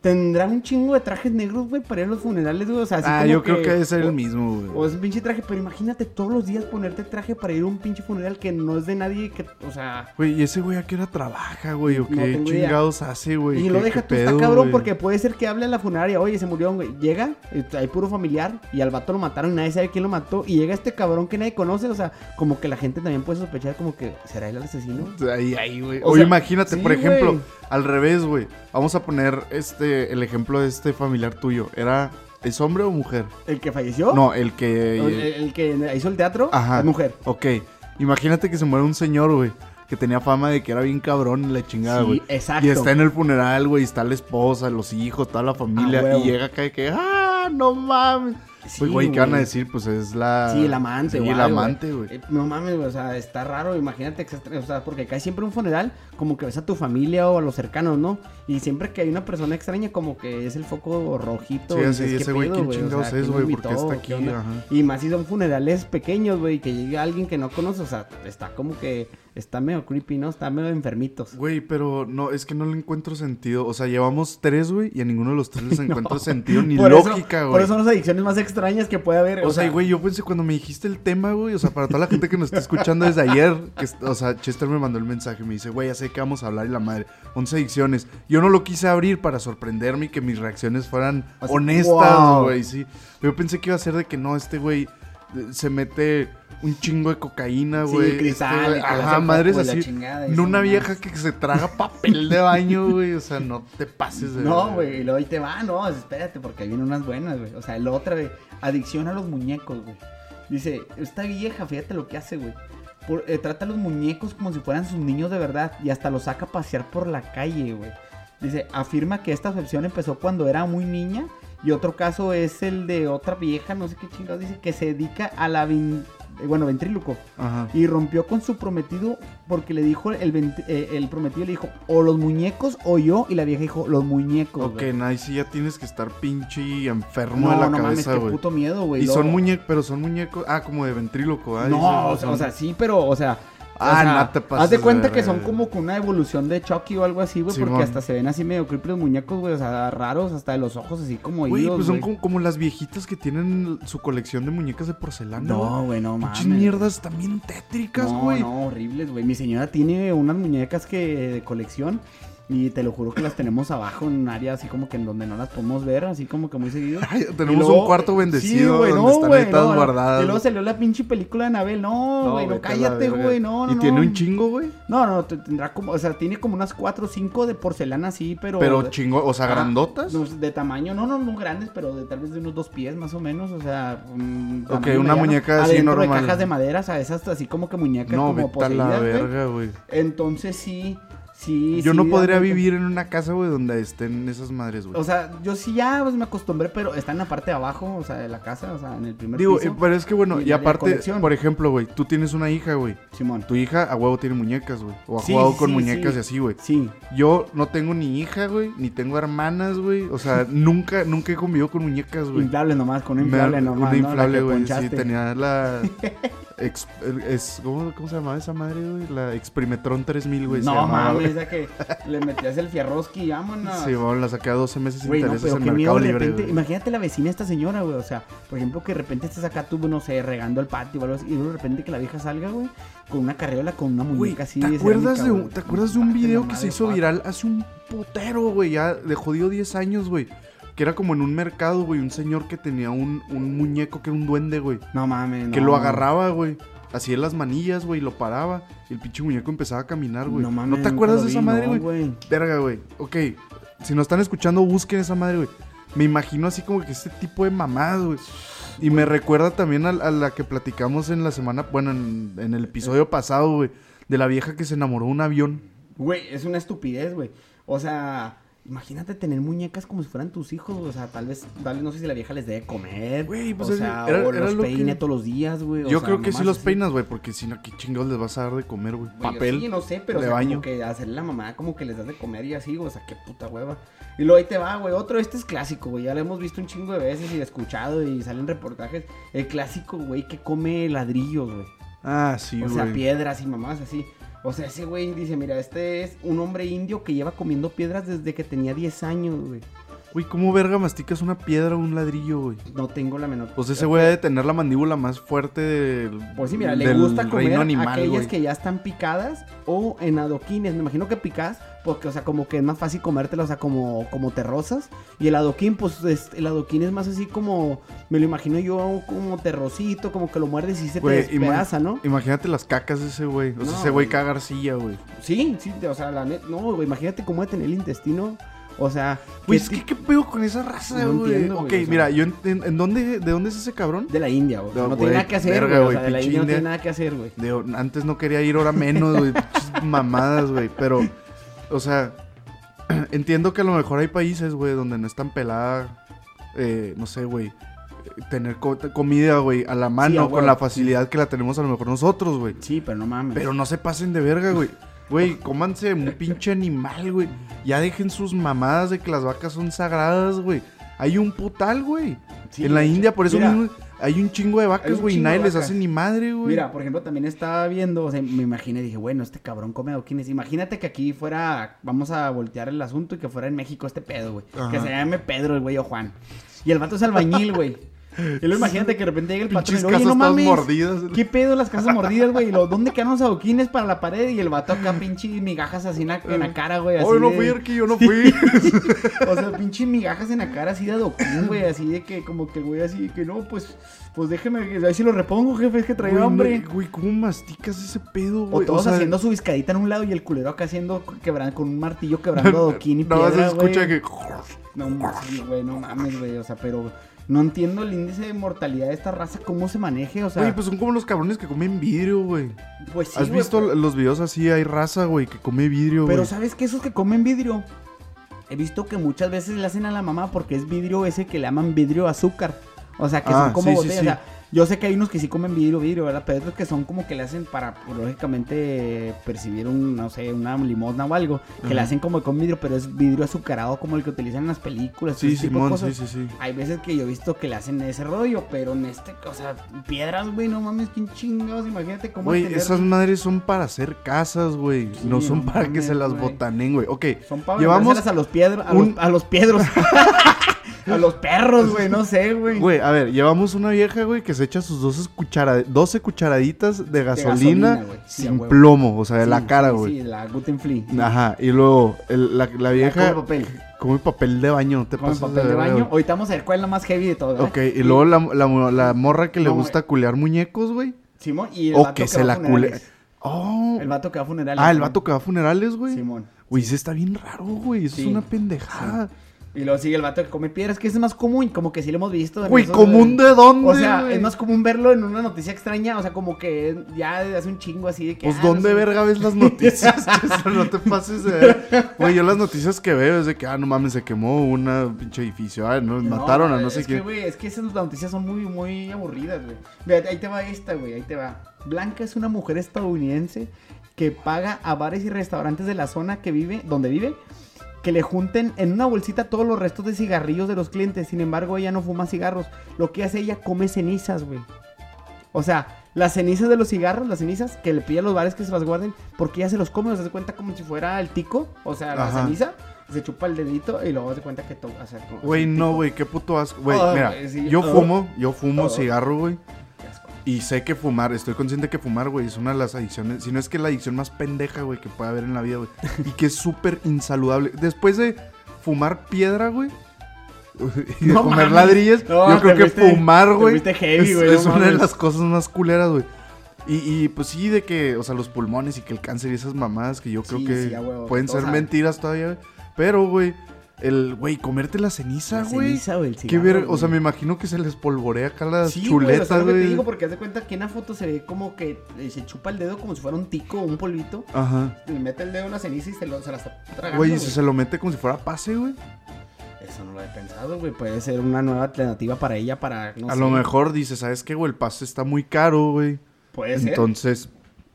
Speaker 1: tendrá un chingo de trajes negros, güey, para ir a los funerales, güey. O sea, así
Speaker 2: Ah,
Speaker 1: como
Speaker 2: yo creo que debe ser
Speaker 1: o-
Speaker 2: el mismo,
Speaker 1: O
Speaker 2: güey.
Speaker 1: es un pinche traje, pero imagínate todos los días ponerte traje para ir a un pinche funeral que no es de nadie, que, o sea.
Speaker 2: Güey, ¿y ese güey a qué hora trabaja, güey? ¿O
Speaker 1: No
Speaker 2: qué
Speaker 1: idea.
Speaker 2: chingados hace, güey?
Speaker 1: Y
Speaker 2: ¿Qué-
Speaker 1: lo deja tú, está cabrón, porque puede ser que hable a la funeraria, oye, se murió, güey. Llega, eh, hay puro familiar, y al vato lo mataron, y nadie sabe quién lo mató, y llega este cabrón que nadie conoce, o sea, como que la gente también puede sospechar, como que, ¿será él el asesino?
Speaker 2: Ahí, ahí, güey.
Speaker 1: O
Speaker 2: O
Speaker 1: sea,
Speaker 2: imagínate,
Speaker 1: sí,
Speaker 2: por ejemplo, al revés, güey. Vamos a poner este el ejemplo de este familiar tuyo. ¿Era es hombre o mujer?
Speaker 1: ¿El que falleció?
Speaker 2: No, el que
Speaker 1: ¿El, el que hizo el teatro?
Speaker 2: Ajá.
Speaker 1: Es mujer.
Speaker 2: Ok. Imagínate que se muere un señor, güey, que tenía fama de que era bien cabrón y la chingada,
Speaker 1: Sí,
Speaker 2: güey.
Speaker 1: exacto.
Speaker 2: Y está en el funeral, güey, y está la esposa, los hijos, toda la familia.
Speaker 1: Ah,
Speaker 2: y llega acá de que, ah, no mames.
Speaker 1: Sí,
Speaker 2: Pues, güey, ¿qué van a decir? Pues es la.
Speaker 1: Sí, el amante,
Speaker 2: Sí,
Speaker 1: güey.
Speaker 2: el amante, güey.
Speaker 1: Eh, no mames, güey, o sea, está raro, imagínate, que se- o sea, porque acá hay siempre un funeral, como que ves a tu familia o a los cercanos, ¿no? Y siempre que hay una persona extraña, como que es el foco rojito.
Speaker 2: Sí,
Speaker 1: y ¿qué
Speaker 2: ese güey, ¿quién chingados es,
Speaker 1: ¿quién
Speaker 2: güey?
Speaker 1: lo
Speaker 2: ¿Por qué
Speaker 1: invitó?
Speaker 2: está
Speaker 1: ¿Qué
Speaker 2: aquí? Ajá.
Speaker 1: Y más si son funerales pequeños, güey, que llegue alguien que no conoce, o sea, está como que, está medio creepy, ¿no? Está medio enfermitos.
Speaker 2: Güey, pero no, es que no le encuentro sentido. O sea, llevamos tres, güey, y a ninguno de los tres les encuentro sentido ni
Speaker 1: Por eso-
Speaker 2: lógica,
Speaker 1: Por
Speaker 2: güey.
Speaker 1: eso son las adicciones más extrañas que puede haber.
Speaker 2: O sea, güey, yo pensé cuando me dijiste el tema, güey, o sea, para toda la gente que nos está escuchando desde ayer, que, o sea, Chester me mandó el mensaje, me dice, güey, ya sé que vamos a hablar y la madre, 11 adicciones. Yo no lo quise abrir para sorprenderme y que mis reacciones fueran honestas,
Speaker 1: wow.
Speaker 2: güey, sí. Yo pensé que iba a ser de que no, este güey eh, se mete un chingo de cocaína,
Speaker 1: Sí,
Speaker 2: güey. este,
Speaker 1: cristal, le
Speaker 2: ajá, madres así.
Speaker 1: chingada
Speaker 2: No una vieja que se traga papel de baño, güey, o sea, no te pases de
Speaker 1: No, güey, y luego ahí te va, no, espérate, porque ahí vienen unas buenas, güey. O sea, la otra, güey, adicción a los muñecos, güey. Dice, esta vieja, fíjate lo que hace, güey. Por- eh, trata a los muñecos como si fueran sus niños de verdad y hasta los saca a pasear por la calle, güey. Dice, afirma que esta obsesión empezó cuando era muy niña y otro caso es el de otra vieja, no sé qué chingados dice, que se dedica a la, vin- eh, bueno, ventríloco.
Speaker 2: Ajá.
Speaker 1: Y rompió con su prometido porque le dijo, el, eh, el prometido le dijo, o los muñecos o yo. Y la vieja dijo, los muñecos.
Speaker 2: Ok,
Speaker 1: güey.
Speaker 2: nice, ya tienes que estar pinche enfermo
Speaker 1: No,
Speaker 2: de la
Speaker 1: no
Speaker 2: cabeza, güey.
Speaker 1: puto miedo, güey.
Speaker 2: Y son muñecos, pero son muñecos, ah, como de ventríloco, ah.
Speaker 1: No,
Speaker 2: dices,
Speaker 1: o sea, o sea, sí, pero, o sea.
Speaker 2: Ah,
Speaker 1: o sea,
Speaker 2: no te pases
Speaker 1: Haz de
Speaker 2: de
Speaker 1: cuenta que son como con una evolución de Chucky o algo así, güey, porque hasta se ven así medio creepy los muñecos, güey, o sea, raros, hasta de los ojos así como
Speaker 2: Güey, pues son como, como las viejitas que tienen su colección de muñecas de porcelana.
Speaker 1: No, güey, no mames.
Speaker 2: mierdas también tétricas,
Speaker 1: No,
Speaker 2: güey.
Speaker 1: no, horribles, güey. Mi señora tiene unas muñecas que de colección y te lo juro que las tenemos abajo en un área así como que en donde no las podemos ver, así como que muy seguido.
Speaker 2: Ay, tenemos
Speaker 1: luego-
Speaker 2: un cuarto bendecido
Speaker 1: Sí, güey,
Speaker 2: donde
Speaker 1: no,
Speaker 2: están
Speaker 1: güey, no, no.
Speaker 2: guardadas.
Speaker 1: Y luego salió la pinche película de Anabel. No, güey, no,
Speaker 2: a la
Speaker 1: cállate, güey, no, no.
Speaker 2: Y
Speaker 1: no.
Speaker 2: tiene un chingo, güey.
Speaker 1: No, no, te- tendrá como, o sea, tiene como unas 4 o 5 de porcelana así, pero.
Speaker 2: Pero chingo, o sea, grandotas.
Speaker 1: no, de tamaño, no, no, no grandes, pero de tal vez de unos dos pies más o menos, o sea. un
Speaker 2: Ok, una
Speaker 1: mediano.
Speaker 2: muñeca así normal.
Speaker 1: de cajas de madera, o sea, esas así como que muñecas
Speaker 2: no,
Speaker 1: como
Speaker 2: la
Speaker 1: poseídas, güey.
Speaker 2: verga, güey.
Speaker 1: Entonces sí, sí.
Speaker 2: Yo
Speaker 1: sí,
Speaker 2: no podría
Speaker 1: realmente-
Speaker 2: vivir en una casa, güey, donde estén esas madres, güey.
Speaker 1: O sea, yo sí ya pues, me acostumbré, pero está en la parte de abajo, o sea, de la casa, o sea, en el primer
Speaker 2: Digo,
Speaker 1: piso.
Speaker 2: eh, pero es que bueno,
Speaker 1: y
Speaker 2: aparte, por ejemplo, güey, tú tienes una hija, güey.
Speaker 1: Simón.
Speaker 2: Tu hija a huevo tiene muñecas, güey. O ha
Speaker 1: Sí,
Speaker 2: jugado con muñecas y así, güey.
Speaker 1: Sí.
Speaker 2: Yo no tengo ni hija, güey, ni tengo hermanas, güey. O sea, nunca, nunca he convivido con muñecas, güey.
Speaker 1: Inflable nomás, con un
Speaker 2: Me-
Speaker 1: inflable nomás.
Speaker 2: Una inflable, güey. Sí, tenía la. ex- es, ¿cómo, ¿Cómo se llamaba esa madre, güey? La Exprimetron 3000, güey. se
Speaker 1: No
Speaker 2: llamaba,
Speaker 1: mames,
Speaker 2: güey.
Speaker 1: Esa que le metías el fierroski y vámonos.
Speaker 2: Sí, bueno, la saqué a 12 meses sin
Speaker 1: no,
Speaker 2: intereses
Speaker 1: pero
Speaker 2: en
Speaker 1: qué miedo
Speaker 2: Mercado
Speaker 1: de
Speaker 2: Libre,
Speaker 1: repente. Imagínate la vecina esta señora, güey. O sea, por ejemplo, que de repente estés acá tú, no sé, regando el patio o algo así. Y de repente que la vieja salga, güey, con una carriola, con una muñeca así.
Speaker 2: ¿te acuerdas, de un? ¿te acuerdas de un video que se hizo viral hace un putero, güey? Ya de jodido 10 años, güey. que era como en un mercado, güey, un señor que tenía un, un muñeco que era un duende, güey.
Speaker 1: No mames.
Speaker 2: Que
Speaker 1: no.
Speaker 2: lo agarraba, güey. Así en las manillas, güey, lo paraba. El pinche muñeco empezaba a caminar, güey.
Speaker 1: No
Speaker 2: No,
Speaker 1: mames.
Speaker 2: te
Speaker 1: nunca
Speaker 2: acuerdas de esa
Speaker 1: vi,
Speaker 2: madre,
Speaker 1: no,
Speaker 2: güey? Verga, güey. Ok, si nos están escuchando, busquen esa madre, güey. Me imagino así como que este tipo de mamadas, güey. Y me recuerda también a, a la que platicamos en la semana, bueno, en, en el episodio pasado, güey. De la vieja que se enamoró de un avión.
Speaker 1: Güey, es una estupidez, güey. O sea, imagínate tener muñecas como si fueran tus hijos. O sea, tal vez, tal vez no sé si la vieja les debe comer.
Speaker 2: Güey, pues
Speaker 1: o sea,
Speaker 2: era-
Speaker 1: o
Speaker 2: era
Speaker 1: los
Speaker 2: lo
Speaker 1: peine
Speaker 2: que-
Speaker 1: todos los días, güey. o
Speaker 2: Yo
Speaker 1: sea,
Speaker 2: creo que sí los
Speaker 1: así.
Speaker 2: peinas, güey, porque si no, ¿qué chingados les vas a dar de comer, güey? Papel.
Speaker 1: Sí, no sé, pero
Speaker 2: de
Speaker 1: o sea,
Speaker 2: baño.
Speaker 1: como que hacerle la mamá como que les das de comer y así, o sea, qué puta hueva. Y luego ahí te va, güey, otro, este es clásico, güey, ya lo hemos visto un chingo de veces y escuchado y salen reportajes. El clásico, güey, que come ladrillos, güey.
Speaker 2: Ah, sí,
Speaker 1: o
Speaker 2: güey.
Speaker 1: sea, piedras y mamás así. O sea, ese güey dice, mira, este es un hombre indio que lleva comiendo piedras desde que tenía 10 años, güey.
Speaker 2: Güey, ¿cómo verga masticas una piedra o un ladrillo, güey?
Speaker 1: No tengo la menor...
Speaker 2: Pues ese güey ha de tener la mandíbula más fuerte del.
Speaker 1: Pues sí, mira, le gusta comer
Speaker 2: animal,
Speaker 1: aquellas que ya están picadas o en adoquines. Me imagino que picas porque, o sea, como que es más fácil comértelas, o sea, como, como terrosas. Y el adoquín, pues es- el adoquín es más así como, me lo imagino yo como terrosito, como que lo muerdes y se
Speaker 2: Güey,
Speaker 1: te despedaza, ¿no?
Speaker 2: Imagínate las cacas de ese güey. O sea,
Speaker 1: No,
Speaker 2: ese güey caga arcilla, güey.
Speaker 1: Sí, sí, o sea, la net, no, güey, imagínate cómo de tener el intestino, o sea,
Speaker 2: Güey,
Speaker 1: ¿qué
Speaker 2: es que qué pedo con esa raza,
Speaker 1: No
Speaker 2: güey.
Speaker 1: entiendo,
Speaker 2: ok, mira, yo en, en- ¿en dónde, ¿de dónde es ese cabrón?
Speaker 1: de la India, güey.
Speaker 2: No,
Speaker 1: no, tiene nada que hacer, güey. O sea, de la
Speaker 2: pinche
Speaker 1: India no
Speaker 2: India.
Speaker 1: tiene nada que hacer, güey.
Speaker 2: Antes no quería ir, ahora menos, güey. Mamadas, güey. Pero, o sea, entiendo que a lo mejor hay países, güey, donde no es tan pelada, eh, no sé, güey, tener co- comida, güey, a la mano, con la facilidad que la tenemos a lo mejor nosotros, güey.
Speaker 1: Sí, pero no mames.
Speaker 2: Pero no se pasen de verga, güey. Güey, cómanse un pinche animal, güey. Ya dejen sus mamadas de que las vacas son sagradas, güey. Hay un putal, güey.
Speaker 1: Sí,
Speaker 2: en la. India, por eso
Speaker 1: Mira,
Speaker 2: mismo, hay un chingo de vacas, güey. Y nadie les hace ni madre, güey.
Speaker 1: Mira, por ejemplo, también estaba viendo, o sea, me imaginé, dije, bueno, este cabrón come adoquines. Imagínate que aquí fuera, vamos a voltear el asunto y que fuera en México este pedo, güey. Que se llame Pedro, el güey, o Juan. Y el vato es albañil, güey. Y luego imagínate que de repente llega el patrón y oye, no mames.
Speaker 2: mordidas.
Speaker 1: ¿Qué pedo las casas mordidas, güey? ¿Dónde quedan los adoquines para la pared? Y el vato acá, pinche migajas así en la, en la cara, güey. así
Speaker 2: Oh, no
Speaker 1: de-
Speaker 2: fui, Arqui, yo no fui.
Speaker 1: o sea, pinche migajas en la cara así de adoquín, güey. Así de que, como que, güey, así de que no, pues, pues déjeme, a ver si lo repongo, jefe, es que traía hambre.
Speaker 2: no, Güey, ¿cómo masticas ese pedo,
Speaker 1: O
Speaker 2: güey?
Speaker 1: todos
Speaker 2: sea,
Speaker 1: haciendo su viscadita en un lado y el culero acá haciendo quebran con un martillo quebrando adoquín y
Speaker 2: más
Speaker 1: piedra,
Speaker 2: se escucha que...
Speaker 1: No, sí, güey, no mames, güey, o sea, pero no entiendo el índice de mortalidad de esta raza, cómo se maneje, o sea,
Speaker 2: Güey, pues son como los cabrones que comen vidrio, güey.
Speaker 1: pues sí,
Speaker 2: ¿Has
Speaker 1: güey,
Speaker 2: visto
Speaker 1: pero-
Speaker 2: los videos así? Hay raza, güey, que come vidrio, güey.
Speaker 1: Pero ¿sabes que Esos que comen vidrio, he visto que muchas veces le hacen a la mamá porque es vidrio ese que le llaman vidrio azúcar. O sea, que
Speaker 2: Ah,
Speaker 1: son como
Speaker 2: sí, sí,
Speaker 1: botellas.
Speaker 2: sí.
Speaker 1: O sea, yo sé que hay unos que sí comen vidrio, vidrio, ¿verdad? Pero otros que son como que le hacen para, pues, lógicamente, percibir un, no sé, una limosna o algo. Que le hacen como con vidrio, pero es vidrio azucarado como el que utilizan en las películas.
Speaker 2: Sí, Simón,
Speaker 1: cosas.
Speaker 2: sí, sí, sí.
Speaker 1: Hay veces que yo he visto que le hacen ese rollo, pero en este, o sea, piedras, güey, no mames, quién chingados, imagínate cómo
Speaker 2: Güey,
Speaker 1: tener-
Speaker 2: esas madres son para hacer casas, güey.
Speaker 1: Sí,
Speaker 2: no son
Speaker 1: no
Speaker 2: para que se las
Speaker 1: güey.
Speaker 2: botanen, güey. Ok,
Speaker 1: Son para
Speaker 2: Llevamos
Speaker 1: llevamos a los piedros, a,
Speaker 2: un-
Speaker 1: los, a los piedros. A los perros, güey, no sé, güey.
Speaker 2: güey, a ver, llevamos una vieja, güey, que se echa sus 12, cuchara- 12 cucharaditas de gasolina.
Speaker 1: Sí,
Speaker 2: sin plomo, o sea, de
Speaker 1: Sí,
Speaker 2: la cara,
Speaker 1: sí,
Speaker 2: güey.
Speaker 1: Sí, la gluten free.
Speaker 2: Ajá, y luego el- la, la vieja
Speaker 1: Come papel.
Speaker 2: come papel de baño, no te
Speaker 1: Come
Speaker 2: pasas
Speaker 1: papel de baño. Ahorita vamos a ver cuál es la más heavy de todas.
Speaker 2: Ok, y luego la, la, la morra que le gusta culear muñecos, güey.
Speaker 1: Simón, y el
Speaker 2: O
Speaker 1: vato
Speaker 2: que
Speaker 1: que,
Speaker 2: se
Speaker 1: va
Speaker 2: la culea. Oh.
Speaker 1: El vato que va a funerales.
Speaker 2: Ah, el vato que va a funerales, güey.
Speaker 1: Simón.
Speaker 2: Güey, ese está bien raro, güey. Eso
Speaker 1: Sí,
Speaker 2: es una pendejada.
Speaker 1: Y luego sigue el vato que come piedras, que es más común, como que sí lo hemos visto.
Speaker 2: Güey, ¿común de dónde,
Speaker 1: O sea, es más común verlo en una noticia extraña, o sea, como que ya hace un chingo así de que...
Speaker 2: Pues,
Speaker 1: ah,
Speaker 2: ¿dónde verga ves las noticias? Eso no te pases de ver. Güey, yo las noticias que veo es de que, ah, no mames, se quemó una pinche edificio. Ah, no, mataron a no sé
Speaker 1: es
Speaker 2: quién.
Speaker 1: Que, güey, es que esas noticias son muy, muy aburridas, güey. Mira, ahí te va esta, güey, ahí te va. Blanca es una mujer estadounidense que paga a bares y restaurantes de la zona que vive, donde vive, que le junten en una bolsita todos los restos de cigarrillos de los clientes. Sin embargo, ella no fuma cigarros. Lo que hace ella come cenizas, güey. O sea, las cenizas de los cigarros, las cenizas que le pide a los bares que se las guarden, porque ella se los come, o sea, se cuenta como si fuera el tico, o sea, la
Speaker 2: Ajá.
Speaker 1: ceniza, se chupa el dedito y luego se cuenta que to- o sea, como-
Speaker 2: Güey, no, güey, qué puto asco. Güey,
Speaker 1: Ah,
Speaker 2: mira,
Speaker 1: güey, sí.
Speaker 2: yo
Speaker 1: Ah.
Speaker 2: fumo, yo fumo
Speaker 1: Ah.
Speaker 2: cigarro, güey. Y sé que fumar, estoy consciente que fumar, güey, es una de las adicciones, si no es que la adicción más pendeja, güey, que puede haber en la vida, güey. y que es súper insaludable. Después de fumar piedra, güey, y de
Speaker 1: No
Speaker 2: comer
Speaker 1: mames.
Speaker 2: ladrillas,
Speaker 1: No,
Speaker 2: yo creo que fumar, güey,
Speaker 1: heavy,
Speaker 2: es,
Speaker 1: güey, no
Speaker 2: es una de las cosas más culeras, güey. Y, y, pues sí, de que, o sea, los pulmones y que el cáncer y esas mamadas que yo creo
Speaker 1: Sí,
Speaker 2: que
Speaker 1: sí,
Speaker 2: pueden ser mentiras todavía, güey. Pero, güey, el, güey, comerte la ceniza,
Speaker 1: La
Speaker 2: güey.
Speaker 1: ceniza, güey, el
Speaker 2: Qué
Speaker 1: cigarro,
Speaker 2: ver, o sea, me imagino que se les polvorea acá las
Speaker 1: Sí, güey, o sea,
Speaker 2: chuletas,
Speaker 1: te digo porque haz de cuenta que en la foto se ve como que se chupa el dedo como si fuera un tico o un polvito.
Speaker 2: Ajá.
Speaker 1: Le mete el dedo en la ceniza y se, lo, se la está tragando.
Speaker 2: Güey, y si se lo mete como si fuera pase, güey.
Speaker 1: Eso no lo he pensado, güey. Puede ser una nueva alternativa para ella, para. No
Speaker 2: a
Speaker 1: sé.
Speaker 2: lo mejor dice, ¿sabes qué, güey? El pase está muy caro, güey.
Speaker 1: Puede ser.
Speaker 2: Entonces,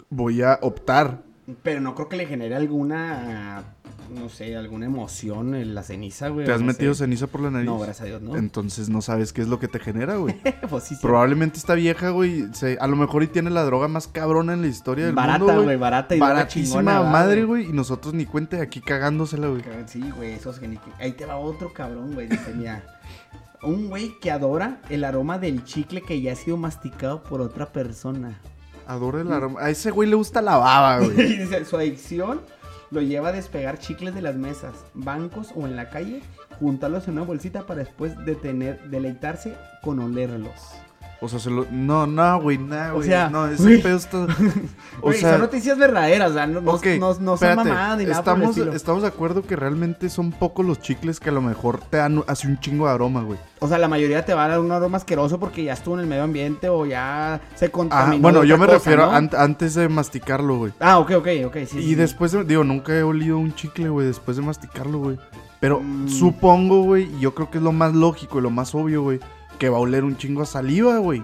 Speaker 2: voy a optar.
Speaker 1: Pero no creo que le genere alguna. No sé, alguna emoción en la ceniza, güey.
Speaker 2: ¿Te has
Speaker 1: no
Speaker 2: metido
Speaker 1: sé.
Speaker 2: ceniza por la nariz?
Speaker 1: No, gracias a Dios, no.
Speaker 2: Entonces no sabes qué es lo que te genera, güey.
Speaker 1: pues sí, sí.
Speaker 2: Probablemente esta vieja, güey, se- a lo mejor y tiene la droga más cabrona en la historia del
Speaker 1: Barata,
Speaker 2: mundo,
Speaker 1: güey, barata y
Speaker 2: Baratísima
Speaker 1: chingona, ¿verdad,
Speaker 2: madre,
Speaker 1: güey?
Speaker 2: y nosotros ni cuenta aquí cagándosela, güey.
Speaker 1: Sí, güey, esos geniques. Ahí te va otro cabrón, güey. Dice, mira. Un güey que adora el aroma del chicle que ya ha sido masticado por otra persona.
Speaker 2: Adoro el aroma. A ese güey le gusta la baba, güey.
Speaker 1: su adicción lo lleva a despegar chicles de las mesas, bancos o en la calle, juntarlos en una bolsita para después deleitarse con olerlos.
Speaker 2: O sea, se lo... No, no, güey, no,
Speaker 1: O
Speaker 2: güey.
Speaker 1: sea,
Speaker 2: no, ese
Speaker 1: güey.
Speaker 2: pedo está... O
Speaker 1: Güey,
Speaker 2: sea...
Speaker 1: son noticias verdaderas, o sea, no, no, no, no son mamadas ni nada por el
Speaker 2: estamos,
Speaker 1: estilo.
Speaker 2: estamos de acuerdo que realmente son pocos los chicles que a lo mejor te dan así un chingo de aroma, güey.
Speaker 1: O sea, la mayoría te va a dar un aroma asqueroso porque ya estuvo en el medio ambiente o ya se contaminó.
Speaker 2: Ah, bueno, yo me
Speaker 1: cosa,
Speaker 2: refiero
Speaker 1: ¿no?
Speaker 2: an- antes de masticarlo, güey.
Speaker 1: Ah, ok, ok, ok, sí,
Speaker 2: y
Speaker 1: sí.
Speaker 2: después de, digo, nunca he olido un chicle, güey, después de masticarlo, güey. Pero
Speaker 1: Mm.
Speaker 2: supongo, güey, y yo creo que es lo más lógico y lo más obvio, güey, que va a oler un chingo a saliva, güey.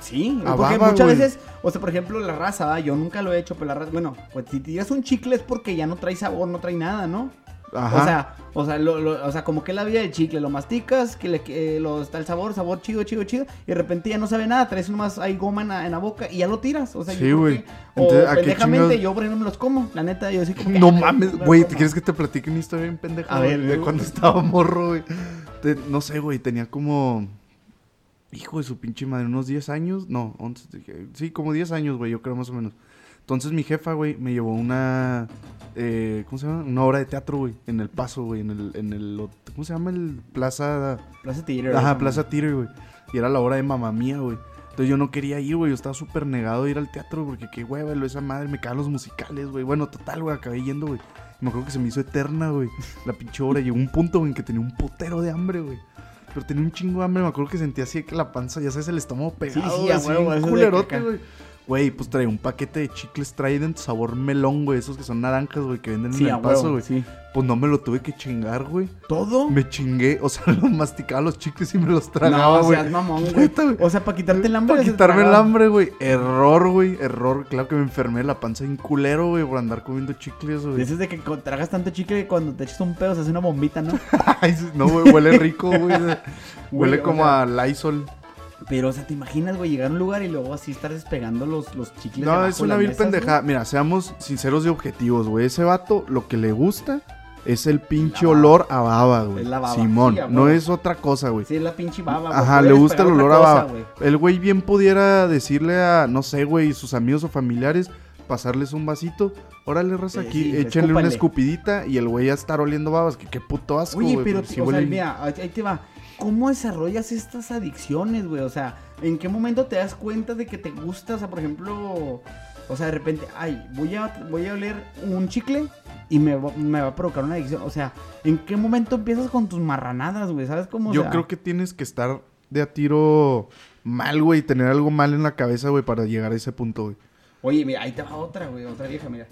Speaker 1: Sí,
Speaker 2: A
Speaker 1: porque
Speaker 2: baba,
Speaker 1: muchas
Speaker 2: güey.
Speaker 1: veces, o sea, por ejemplo, la raza, ¿va? yo nunca lo he hecho, pero la raza, bueno, pues si tiras un chicle es porque ya no trae sabor, no trae nada, ¿no?
Speaker 2: Ajá.
Speaker 1: O sea, o sea, lo, lo- o sea, como que la vida del chicle, lo masticas, que le que lo, está el sabor, sabor chido, chido, chido, y de repente ya no sabe nada, traes nomás hay goma en la, en la boca y ya lo tiras, o sea, yo
Speaker 2: Sí, güey.
Speaker 1: O
Speaker 2: Entonces, ¿a qué
Speaker 1: pendejamente yo por ejemplo me los como, la neta, yo así como que,
Speaker 2: no
Speaker 1: ah,
Speaker 2: mames, güey, ¿te quieres que te platique una historia bien pendeja?
Speaker 1: A ver,
Speaker 2: de cuando estaba morro, güey. No sé, güey, tenía como... Hijo de su pinche madre, unos 10 años. No, 11, dije- sí, como 10 años, güey, yo creo más o menos. Entonces mi jefa, güey, me llevó una... eh, ¿Cómo se llama? Una obra de teatro, güey, en El Paso, güey, en el, en el... ¿Cómo se llama? El Plaza...
Speaker 1: Plaza Theater,
Speaker 2: Ajá. Plaza Theater, güey. Y era la hora de mamá mía, güey. Entonces yo no quería ir, güey. Yo estaba súper negado a ir al teatro porque qué hueva, esa madre. Me cagan los musicales, güey. Bueno, total, güey. Acabé yendo, güey. Y Me acuerdo que se me hizo eterna, güey. La pinche hora. Llegó un punto, güey, en que tenía un putero de hambre, güey. Pero tenía un chingo de hambre. Me acuerdo que sentía así que la panza, ya sabes, el estómago pegado.
Speaker 1: sí,
Speaker 2: güey,
Speaker 1: a
Speaker 2: así
Speaker 1: huevo,
Speaker 2: culerote, güey. Güey, pues traía un paquete de chicles Trident sabor melón, güey. Esos que son naranjas, güey, que venden
Speaker 1: Sí,
Speaker 2: en el paso, güey.
Speaker 1: sí.
Speaker 2: Pues no me lo tuve que chingar, güey.
Speaker 1: ¿Todo?
Speaker 2: Me chingué, o sea, lo masticaba los chicles y me los tragaba,
Speaker 1: no,
Speaker 2: güey.
Speaker 1: seas mamón, güey.
Speaker 2: Güey.
Speaker 1: O sea, para quitarte el hambre.
Speaker 2: Para quitarme el hambre, güey. Error, güey. Error. Claro que me enfermé de la panza bien culero, güey, por andar comiendo chicles, güey.
Speaker 1: Dices de que tragas tanto chicle que cuando te echas un pedo se hace una bombita, ¿no?
Speaker 2: No, güey, huele rico, güey.
Speaker 1: Güey,
Speaker 2: Huele
Speaker 1: o
Speaker 2: como
Speaker 1: sea,
Speaker 2: a Lysol.
Speaker 1: Pero, o sea, ¿te imaginas, güey, llegar a un lugar y luego así estar despegando los, los chicles?
Speaker 2: No, es una vil pendejada. Mira, seamos sinceros y objetivos, güey. Ese vato, lo que le gusta es el pinche olor a baba, güey.
Speaker 1: Es la baba.
Speaker 2: Simón,
Speaker 1: Sí,
Speaker 2: no es otra cosa, güey.
Speaker 1: Sí, es la pinche baba, güey.
Speaker 2: Ajá, le gusta el olor a baba.
Speaker 1: güey.
Speaker 2: El güey bien pudiera decirle a, no sé, güey, sus amigos o familiares, pasarles un vasito. Órale, raza,
Speaker 1: Eh,
Speaker 2: aquí,
Speaker 1: sí,
Speaker 2: échenle una escupidita y el güey a estar oliendo babas. Que qué puto asco,
Speaker 1: Oye,
Speaker 2: güey.
Speaker 1: pero,
Speaker 2: porque sí
Speaker 1: o sea, mira, ahí te va. ¿Cómo desarrollas estas adicciones, güey? O sea, ¿en qué momento te das cuenta de que te gusta? O sea, por ejemplo, o sea, de repente, ay, voy a, voy a oler un chicle y me, va- me va a provocar una adicción. O sea, ¿en qué momento empiezas con tus marranadas, güey? ¿Sabes cómo?
Speaker 2: Yo
Speaker 1: sea,
Speaker 2: creo que tienes que estar de a tiro mal, güey, tener algo mal en la cabeza, güey, para llegar a ese punto, güey.
Speaker 1: Oye, mira, ahí te va otra, güey, otra vieja, mira.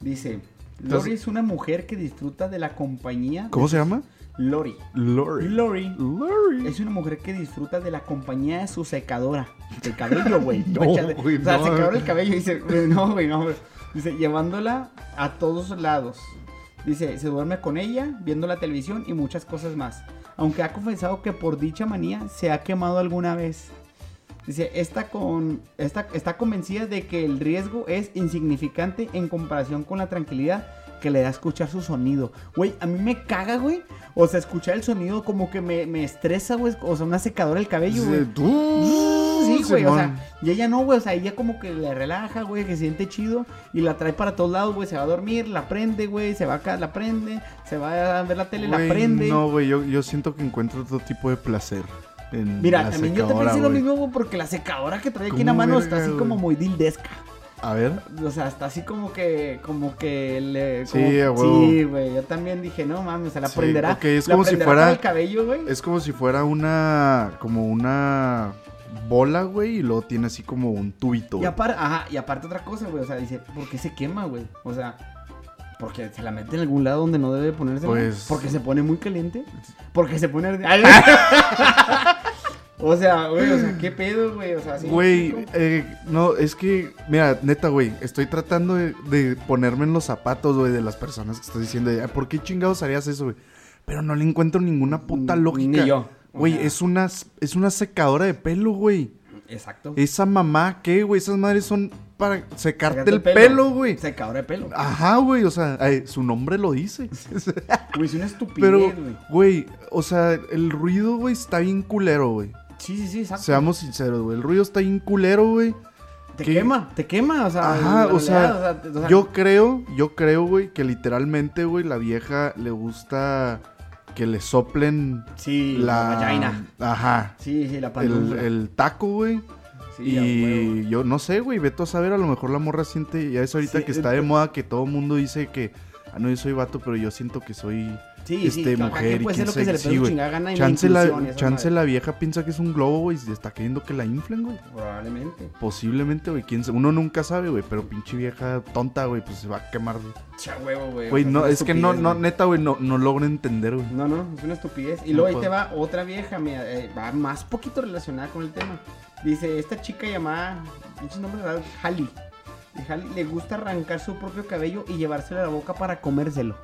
Speaker 1: Dice, Lori es una mujer que disfruta de la compañía.
Speaker 2: ¿Cómo
Speaker 1: de
Speaker 2: se
Speaker 1: sus-
Speaker 2: llama?
Speaker 1: Lori.
Speaker 2: Lori.
Speaker 1: Lori
Speaker 2: Lori.
Speaker 1: es una mujer que disfruta de la compañía de su secadora. De cabello, güey.
Speaker 2: No,
Speaker 1: O sea,
Speaker 2: no.
Speaker 1: secadora del cabello. Dice, güey, no, güey, no, güey. Dice, llevándola a todos lados. Dice, se duerme con ella, viendo la televisión y muchas cosas más. Aunque ha confesado que por dicha manía se ha quemado alguna vez. Dice, está, con, está, está convencida de que el riesgo es insignificante en comparación con la tranquilidad que le da escuchar su sonido. Güey, a mí me caga, güey. O sea, escuchar el sonido como que me, me estresa, güey. O sea, una secadora del cabello, güey. Sí, güey. O sea, y ella no, güey. O sea, ella como que le relaja, güey, que se siente chido. Y la trae para todos lados, güey. Se va a dormir, la prende, güey. Se va acá, la prende. Se va a ver la tele, la prende.
Speaker 2: No, güey, yo, yo siento que encuentro otro tipo de placer. En
Speaker 1: Mira, también yo te pensé lo mismo, güey, porque la secadora que trae aquí en la
Speaker 2: ¿Cómo
Speaker 1: mano
Speaker 2: verga,
Speaker 1: está así como muy dildesca.
Speaker 2: A ver.
Speaker 1: O sea, está así como que, como que le...
Speaker 2: Sí,
Speaker 1: como-
Speaker 2: huevo.
Speaker 1: Sí, güey, yo también dije, no mames, se la
Speaker 2: Sí,
Speaker 1: prenderá.
Speaker 2: ok, es como si fuera-
Speaker 1: el cabello, güey.
Speaker 2: Es como si fuera una. Como una bola, güey, y luego tiene así como un tubito.
Speaker 1: Y
Speaker 2: güey.
Speaker 1: aparte, ajá, y aparte otra cosa, güey, o sea, dice, ¿por qué se quema, güey? O sea, porque se la mete en algún lado donde no debe ponerse,
Speaker 2: Pues-
Speaker 1: porque se pone muy caliente, porque se pone... O sea, güey, o sea, ¿qué pedo, güey? O sea, sí.
Speaker 2: Güey, eh, no, es que, mira, neta, güey, estoy tratando de, de ponerme en los zapatos, güey, de las personas que estás diciendo, "Ay, ¿por qué chingados harías eso, güey? Pero no le encuentro ninguna puta lógica.
Speaker 1: ni yo. O
Speaker 2: Güey,
Speaker 1: sea-
Speaker 2: es una, es una secadora de pelo, güey.
Speaker 1: Exacto.
Speaker 2: Esa mamá, ¿qué, güey? Esas madres son para secarte el pelo, güey.
Speaker 1: Secadora de pelo.
Speaker 2: Ajá, güey, o sea, ay, su nombre lo dice.
Speaker 1: Güey, es una estupidez,
Speaker 2: Pero,
Speaker 1: güey.
Speaker 2: güey, o sea, el ruido, güey, está bien culero, güey.
Speaker 1: Sí, sí, sí, exacto.
Speaker 2: Seamos sinceros, güey. El ruido está bien culero, güey.
Speaker 1: te quema, te quema, o sea.
Speaker 2: Ajá, o sea,
Speaker 1: o sea,
Speaker 2: Yo creo, yo creo, güey, que literalmente, güey, la vieja le gusta que le soplen
Speaker 1: Sí, la, vagina.
Speaker 2: Ajá.
Speaker 1: Sí, sí, la
Speaker 2: El, el taco, güey.
Speaker 1: Sí,
Speaker 2: y yo no sé, güey, veto a saber, a lo mejor la morra siente, ya es ahorita
Speaker 1: Sí,
Speaker 2: que está
Speaker 1: eh,
Speaker 2: de moda que todo el mundo dice que, ah, no, yo soy vato, pero yo siento que soy
Speaker 1: Sí, sí,
Speaker 2: este,
Speaker 1: cada
Speaker 2: mujer y quién
Speaker 1: le
Speaker 2: sí, güey. Chance,
Speaker 1: la,
Speaker 2: chance la vieja piensa que es un globo, güey, y está queriendo que la inflen, güey.
Speaker 1: Probablemente.
Speaker 2: Posiblemente, güey, uno nunca sabe, güey, pero pinche vieja tonta, güey, pues se va a quemar.
Speaker 1: Cha huevo, güey.
Speaker 2: Güey, no, es que no, no, neta, güey, no, no logro entender, güey.
Speaker 1: No, no, es una estupidez. Y
Speaker 2: No
Speaker 1: luego ahí te va otra vieja, mira, eh, va más poquito relacionada con el tema. Dice, esta chica llamada, pinche nombre raro, Halley le gusta arrancar su propio cabello y llevárselo a la boca para comérselo.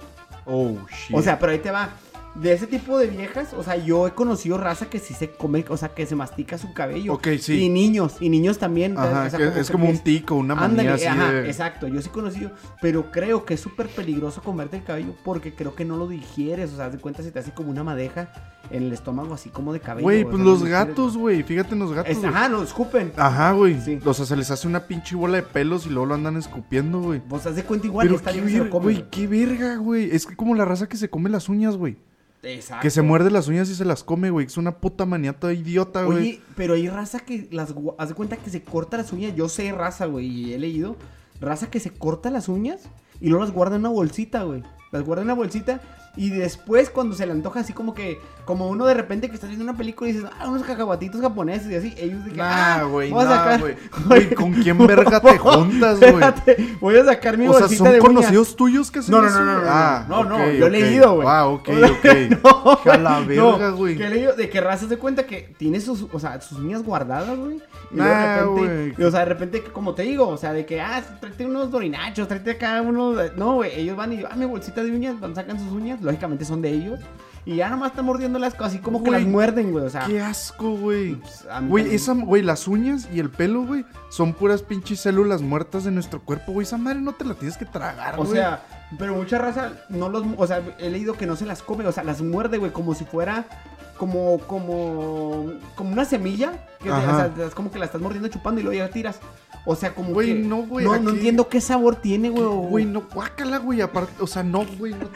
Speaker 2: Oh, shit.
Speaker 1: O sea, pero ahí te va. De ese tipo de viejas, o sea, yo he conocido raza que sí se come, o sea, que se mastica su cabello.
Speaker 2: Ok, sí.
Speaker 1: Y niños, y niños también.
Speaker 2: Ajá,
Speaker 1: o sea,
Speaker 2: que es como un tico, una manía así
Speaker 1: ajá,
Speaker 2: de...
Speaker 1: exacto, yo sí he conocido, pero creo que es súper peligroso comerte el cabello porque creo que no lo digieres, o sea, de cuenta se te hace como una madeja en el estómago así como de cabello.
Speaker 2: Güey, pues
Speaker 1: sea,
Speaker 2: los gatos, güey, fíjate en los gatos,
Speaker 1: Es- ajá, lo escupen.
Speaker 2: Ajá, güey.
Speaker 1: Sí.
Speaker 2: O sea, se les hace una pinche bola de pelos y luego lo andan escupiendo, güey.
Speaker 1: Pues haz de cuenta igual,
Speaker 2: Pero
Speaker 1: esta
Speaker 2: qué,
Speaker 1: vieja se lo
Speaker 2: ver-
Speaker 1: come,
Speaker 2: güey, qué verga, güey. Es que como la raza que se come las uñas, güey.
Speaker 1: Exacto.
Speaker 2: Que se muerde las uñas y se las come, güey. Es una puta maniata idiota, güey.
Speaker 1: Oye, pero hay raza que las haz de cuenta que se corta las uñas. Yo sé raza, güey, y he leído. Raza que se corta las uñas y luego las guarda en una bolsita, güey. Las guarda en una bolsita y después cuando se le antoja así como que, como uno de repente que está viendo una película y dices, ah, unos cacahuatitos japoneses y así, ellos de que,
Speaker 2: Nah,
Speaker 1: ah,
Speaker 2: güey,
Speaker 1: voy a
Speaker 2: nah,
Speaker 1: sacar-
Speaker 2: güey. Güey, ¿con quién verga te juntas, güey?
Speaker 1: Espérate, voy a sacar mi
Speaker 2: O sea,
Speaker 1: bolsita
Speaker 2: ¿son
Speaker 1: de uñas.
Speaker 2: conocidos tuyos que hacen
Speaker 1: No, no, no, no,
Speaker 2: güey?
Speaker 1: no,
Speaker 2: Ah,
Speaker 1: no, no, yo he leído, güey.
Speaker 2: Ah, ok,
Speaker 1: sea,
Speaker 2: ok.
Speaker 1: no,
Speaker 2: a la
Speaker 1: no,
Speaker 2: verga, güey.
Speaker 1: Que leído de que raza se cuenta que tiene sus, o sea, sus uñas guardadas, güey. Y
Speaker 2: Nah,
Speaker 1: de repente, y, o sea, de repente, como te digo, o sea, de que, ah, tráete unos dorinachos, tráete acá unos. No, güey, ellos van y, ah, mi bolsita de uñas, van, sacan sus uñas, lógicamente son de ellos. Y ya nomás están mordiendo las cosas, así como que las muerden, güey, o sea.
Speaker 2: Qué asco, güey.
Speaker 1: pues,
Speaker 2: Güey,
Speaker 1: también.
Speaker 2: esa, güey, las uñas y el pelo, güey, son puras pinches células muertas de nuestro cuerpo, güey. Esa madre no te la tienes que tragar,
Speaker 1: O
Speaker 2: güey.
Speaker 1: sea, pero mucha raza no los, o sea, he leído que no se las come, o sea, las muerde, güey, como si fuera como como como una semilla, que te- o sea, es como que la estás mordiendo chupando y luego ya la tiras. O sea, como
Speaker 2: Güey,
Speaker 1: que
Speaker 2: no, güey,
Speaker 1: No, no entiendo qué sabor tiene, güey. o-
Speaker 2: Güey, no, guácala, güey. Aparte, o sea, no, güey. no.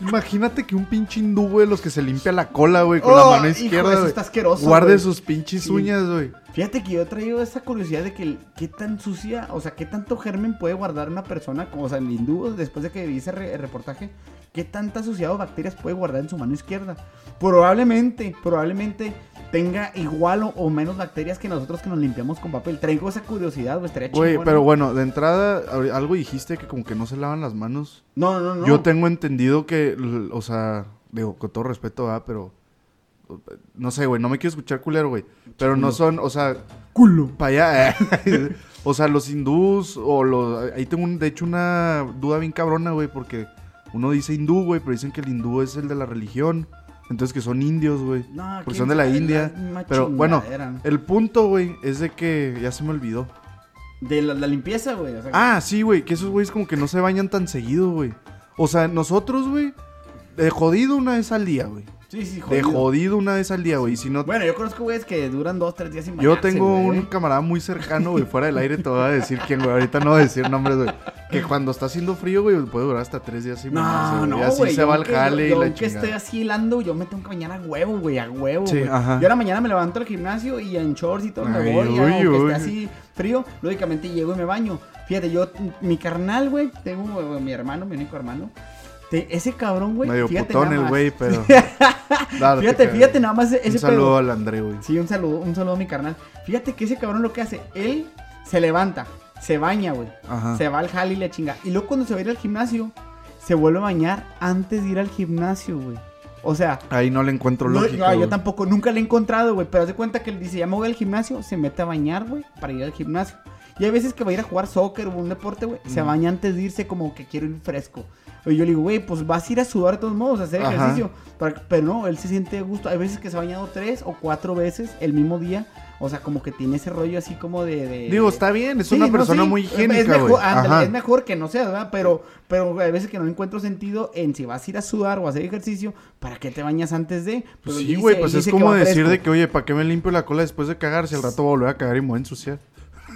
Speaker 2: Imagínate que un pinche hindú, güey, los que se limpia la cola, güey, con
Speaker 1: Oh,
Speaker 2: la mano
Speaker 1: hijo,
Speaker 2: izquierda,
Speaker 1: eso está asqueroso,
Speaker 2: Guarde sus pinches
Speaker 1: Sí.
Speaker 2: uñas, güey.
Speaker 1: Fíjate que yo he traído esa curiosidad de que qué tan sucia, o sea, qué tanto germen puede guardar una persona, como, o sea, el hindú, después de que vi ese re- reportaje, qué tanta suciedad o bacterias puede guardar en su mano izquierda. Probablemente, probablemente tenga igual o, o menos bacterias que nosotros que nos limpiamos con papel. Traigo esa curiosidad, güey, estaría
Speaker 2: Güey, pero
Speaker 1: ¿no?
Speaker 2: bueno, de entrada, algo dijiste que como que no se lavan las manos.
Speaker 1: No, no, no.
Speaker 2: Yo tengo entendido que, o sea, digo, con todo respeto, ¿verdad? Pero, no sé, güey, no me quiero escuchar culero, güey. Pero no son, o sea,
Speaker 1: culo.
Speaker 2: para allá. eh. o sea, los hindús o los... Ahí tengo, un- de hecho, una duda bien cabrona, güey, porque uno dice hindú, güey, pero dicen que el hindú es el de la religión. Entonces que son indios, güey.
Speaker 1: No,
Speaker 2: Porque son de la India. Pero bueno, el punto, güey, es de que ya se me olvidó.
Speaker 1: De la, la limpieza, güey. o sea,
Speaker 2: Ah, sí, güey, que esos güeyes como que no se bañan tan seguido, güey. O sea, nosotros, güey, de jodido una vez al día, güey.
Speaker 1: Sí, sí,
Speaker 2: De
Speaker 1: jodido.
Speaker 2: jodido una vez al día, güey. Si no,
Speaker 1: Bueno, yo conozco güeyes que duran dos, tres días sin
Speaker 2: yo
Speaker 1: bañarse,
Speaker 2: tengo
Speaker 1: güey.
Speaker 2: un camarada muy cercano, güey, fuera del aire te voy a decir quién, güey. Ahorita no voy a decir nombres, güey. Que cuando está haciendo frío, güey, puede durar hasta tres días sin bañarse,
Speaker 1: No,
Speaker 2: güey.
Speaker 1: no,
Speaker 2: así
Speaker 1: güey.
Speaker 2: se
Speaker 1: yo
Speaker 2: va al jale
Speaker 1: yo,
Speaker 2: y la
Speaker 1: yo que estoy así hilando, yo me tengo que bañar a huevo, güey, a huevo,
Speaker 2: Sí,
Speaker 1: güey.
Speaker 2: ajá.
Speaker 1: Yo a la mañana me levanto al gimnasio y en shorts y todo me
Speaker 2: Ay,
Speaker 1: voy,
Speaker 2: uy,
Speaker 1: aunque
Speaker 2: uy.
Speaker 1: esté así frío, lógicamente llego y me baño. Fíjate, yo, mi carnal, güey, tengo mi hermano, mi único hermano. te- ese cabrón, güey,
Speaker 2: Medio
Speaker 1: fíjate
Speaker 2: putón
Speaker 1: nada
Speaker 2: el güey, pero.
Speaker 1: Fíjate,
Speaker 2: te
Speaker 1: fíjate nada más ese
Speaker 2: Un saludo
Speaker 1: pedo.
Speaker 2: al André, güey.
Speaker 1: Sí, un saludo, un saludo a mi carnal. Fíjate que ese cabrón lo que hace, él se levanta, se baña, güey.
Speaker 2: Ajá.
Speaker 1: Se va al jale y le chinga. Y luego cuando se va a ir al gimnasio, se vuelve a bañar antes de ir al gimnasio, güey. O sea,
Speaker 2: Ahí no le encuentro
Speaker 1: no,
Speaker 2: lógica.
Speaker 1: no, yo tampoco, nunca le he encontrado, güey. Pero haz de cuenta que él dice, ya me voy al gimnasio, se mete a bañar, güey, para ir al gimnasio. Y hay veces que va a ir a jugar soccer o un deporte, güey. Se baña antes de irse como que quiero ir fresco. Y yo le digo, güey, pues vas a ir a sudar de todos modos, a hacer
Speaker 2: Ajá.
Speaker 1: ejercicio. Pero no, él se siente a gusto. Hay veces que se ha bañado tres o cuatro veces el mismo día. O sea, como que tiene ese rollo así como de... de-
Speaker 2: Digo, está bien, es
Speaker 1: Sí,
Speaker 2: una
Speaker 1: no,
Speaker 2: persona
Speaker 1: sí,
Speaker 2: muy higiénica,
Speaker 1: es mejor, ándale,
Speaker 2: Ajá.
Speaker 1: es mejor que no sea, ¿verdad? Pero, pero hay veces que no encuentro sentido en si vas a ir a sudar o a hacer ejercicio, ¿para qué te bañas antes de?
Speaker 2: Pues sí, güey, pues es como decir
Speaker 1: fresco.
Speaker 2: de que, oye, ¿para qué me limpio la cola después de cagar si al rato voy a volver a cagar y me voy a ensuciar?